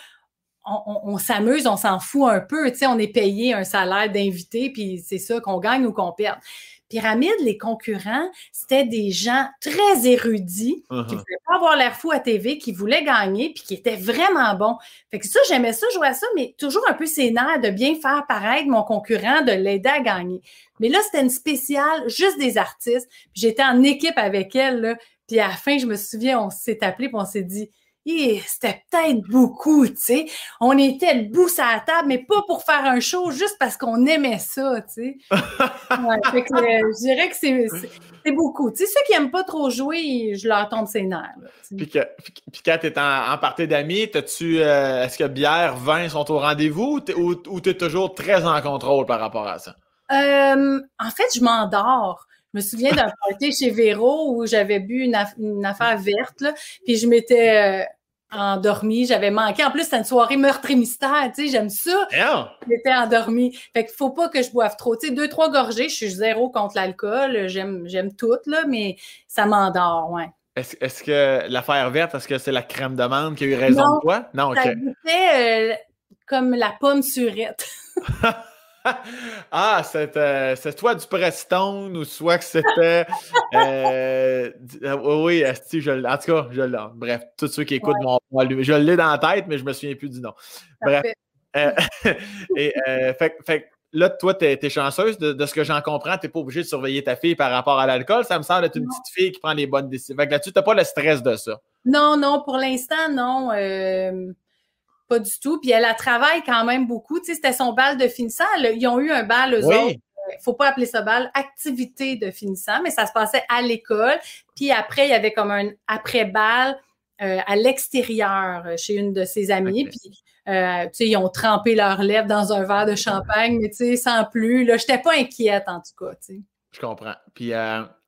on, on s'amuse, on s'en fout un peu. Tu sais, on est payé un salaire d'invité, puis c'est ça qu'on gagne ou qu'on perd. Pyramide, les concurrents, c'était des gens très érudits qui ne uh-huh. voulaient pas avoir l'air fou à TV, qui voulaient gagner, puis qui étaient vraiment bons. Fait que ça, j'aimais ça, jouer à ça, mais toujours un peu sénère de bien faire paraître mon concurrent, de l'aider à gagner. Mais là, c'était une spéciale, juste des artistes. J'étais en équipe avec elle, là, puis à la fin, je me souviens, on s'est appelé, puis on s'est dit, c'était peut-être beaucoup, tu sais. On était debout à la table, mais pas pour faire un show, juste parce qu'on aimait ça, tu sais. ouais, je dirais que c'est beaucoup. Tu sais, ceux qui n'aiment pas trop jouer, je leur tombe ses nerfs. puis, quand tu es en, partie d'amis, tu euh, est-ce que bière, vin sont au rendez-vous ou tu es toujours très en contrôle par rapport à ça? Euh, en fait, je m'endors. Je me souviens d'un party chez Véro où j'avais bu une, affaire verte, là, puis je m'étais euh, endormie, j'avais manqué. En plus, c'était une soirée meurtre et mystère, tu sais, j'aime ça. J'étais endormie. Fait qu'il faut pas que je boive trop. Tu sais, deux, trois gorgées, je suis zéro contre l'alcool. J'aime, j'aime tout, là, mais ça m'endort, ouais. Est-ce, que l'affaire verte, est-ce que c'est la crème de menthe qui a eu raison de toi? Non, OK. Ça goûtait euh, comme la pomme surette. ah, euh, c'est toi du Preston ou soit que c'était. Euh, euh, oui, je, en tout cas, je l'ai. Bref, tous ceux qui écoutent mon. Je l'ai dans la tête, mais je me souviens plus du nom. Bref. et fait, là, toi, tu es, chanceuse de, ce que j'en comprends. Tu n'es pas obligé de surveiller ta fille par rapport à l'alcool. Ça me semble être une petite fille qui prend les bonnes décisions. là-dessus, tu n'as pas le stress de ça. Non, non, pour l'instant, non. Pas du tout. Puis elle, a travaille quand même beaucoup. Tu sais, c'était son bal de finissant. Ils ont eu un bal, eux autres. Il faut pas appeler ça bal, activité de finissant, mais ça se passait à l'école. Puis après, il y avait comme un après-bal à l'extérieur chez une de ses amies. Puis, euh, ils ont trempé leurs lèvres dans un verre de champagne, mais tu sais, sans plus. Là, j'étais pas inquiète, en tout cas, tu sais. Je comprends. Puis,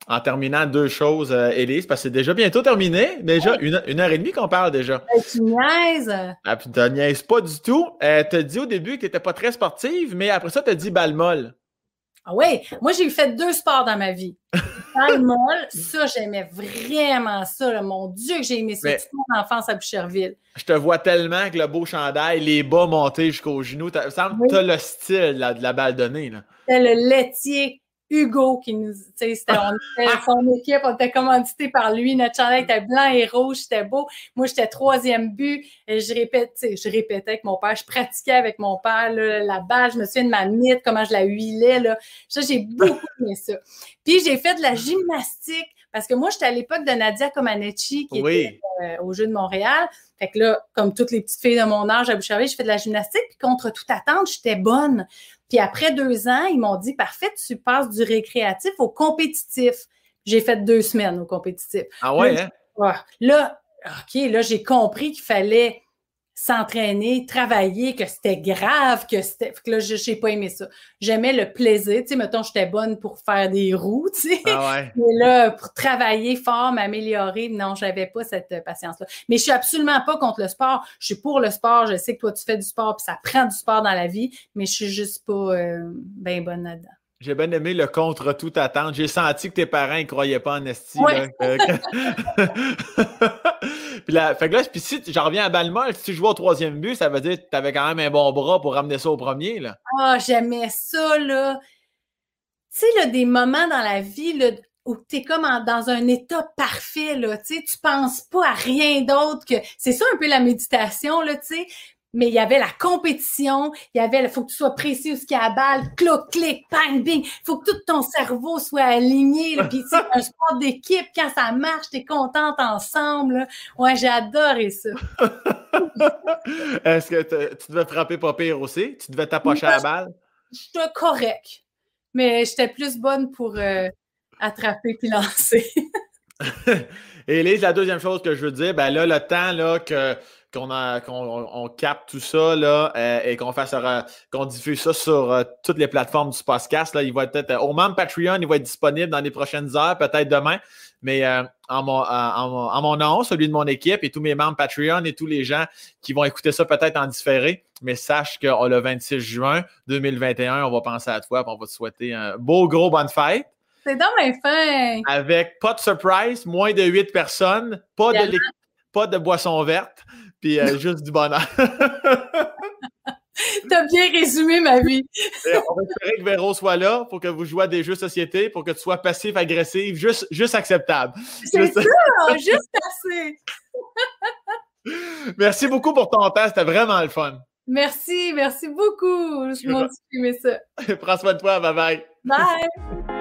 en terminant, deux choses, Élise, parce que c'est déjà bientôt terminé. Déjà, une, heure et demie qu'on parle déjà. tu niaises. Ah, puis tu niaises pas du tout. tu as dit au début que tu n'étais pas très sportive, mais après ça, tu as dit balle molle. Ah oui, moi j'ai fait deux sports dans ma vie. Le molle, ça j'aimais vraiment ça. Mon Dieu que j'ai aimé ça toute mon enfance à Boucherville. Je te vois tellement avec le beau chandail, les bas montés jusqu'aux genoux. Ça semble que tu as le style de la balle donnée. C'est le laitier Hugo qui nous. C'était, on était son équipe, on était commandité par lui. Notre chandail était blanc et rouge, c'était beau. Moi, j'étais troisième but. Et je répétais, je répétais avec mon père, je pratiquais avec mon père la balle. Je me souviens de ma mythe, comment je la huilais. Là. Ça, j'ai beaucoup aimé ça. Puis j'ai fait de la gymnastique. Parce que moi, j'étais à l'époque de Nadia Comaneci, qui était euh, au Jeu de Montréal. Fait que là, comme toutes les petites filles de mon âge à Boucherville, je fais de la gymnastique. Puis contre toute attente, j'étais bonne. Puis après deux ans, ils m'ont dit Parfait, tu passes du récréatif au compétitif. J'ai fait deux semaines au compétitif. Ah ouais, hein? Là, OK, là, j'ai compris qu'il fallait s'entraîner, travailler, que c'était grave, que c'était. que là, je n'ai pas aimé ça. J'aimais le plaisir. Tu sais, mettons, j'étais bonne pour faire des roues, tu sais. Ah ouais. Mais là, pour travailler fort, m'améliorer, non, j'avais pas cette patience-là. Mais je suis absolument pas contre le sport. Je suis pour le sport. Je sais que toi, tu fais du sport, puis ça prend du sport dans la vie, mais je suis juste pas euh, bien bonne là-dedans. J'ai bien aimé le contre toute attente. J'ai senti que tes parents ne croyaient pas en esti. Ouais. puis, là, fait que là, puis si j'en reviens à Balmol, si tu jouais au troisième but, ça veut dire que tu quand même un bon bras pour ramener ça au premier. Là. Ah, j'aimais ça, là. Tu sais, des moments dans la vie là, où tu comme dans un état parfait, là, tu sais, tu penses pas à rien d'autre que... C'est ça un peu la méditation, là, tu sais mais il y avait la compétition, il y avait, il faut que tu sois précis où ce qu'il y a à balle, cloc, clic, bang, bing, il faut que tout ton cerveau soit aligné, puis c'est un sport d'équipe, quand ça marche, t'es contente ensemble, ouais, j'ai adoré ça. Est-ce que tu devais frapper pas pire aussi? Tu devais t'approcher à la balle? J'étais correct, mais j'étais plus bonne pour euh, attraper puis lancer. Et Lise, la deuxième chose que je veux dire, ben là, le temps là, que qu'on on, capte tout ça là, euh, et qu'on fasse euh, qu'on diffuse ça sur euh, toutes les plateformes du podcast. Là, il va être au même Patreon, il va être disponible dans les prochaines heures, peut-être demain. Mais en, mon, en, mon nom, celui de mon équipe et tous mes membres Patreon et tous les gens qui vont écouter ça peut-être en différé. Mais sache que oh, le 26 juin 2021, on va penser à toi et on va te souhaiter un beau gros bonne fête. C'est dans mes. Avec pas de surprise, moins de 8 personnes, pas de, pas de boisson verte puis euh, juste du bonheur. T'as bien résumé ma vie. on va espérer que Véro soit là pour que vous jouiez à des jeux société, pour que tu sois passif, agressif, juste, juste acceptable. C'est ça, juste assez. merci beaucoup pour ton temps, c'était vraiment le fun. Merci, merci beaucoup. Je m'en suis ça. Prends soin de toi, bye bye. Bye.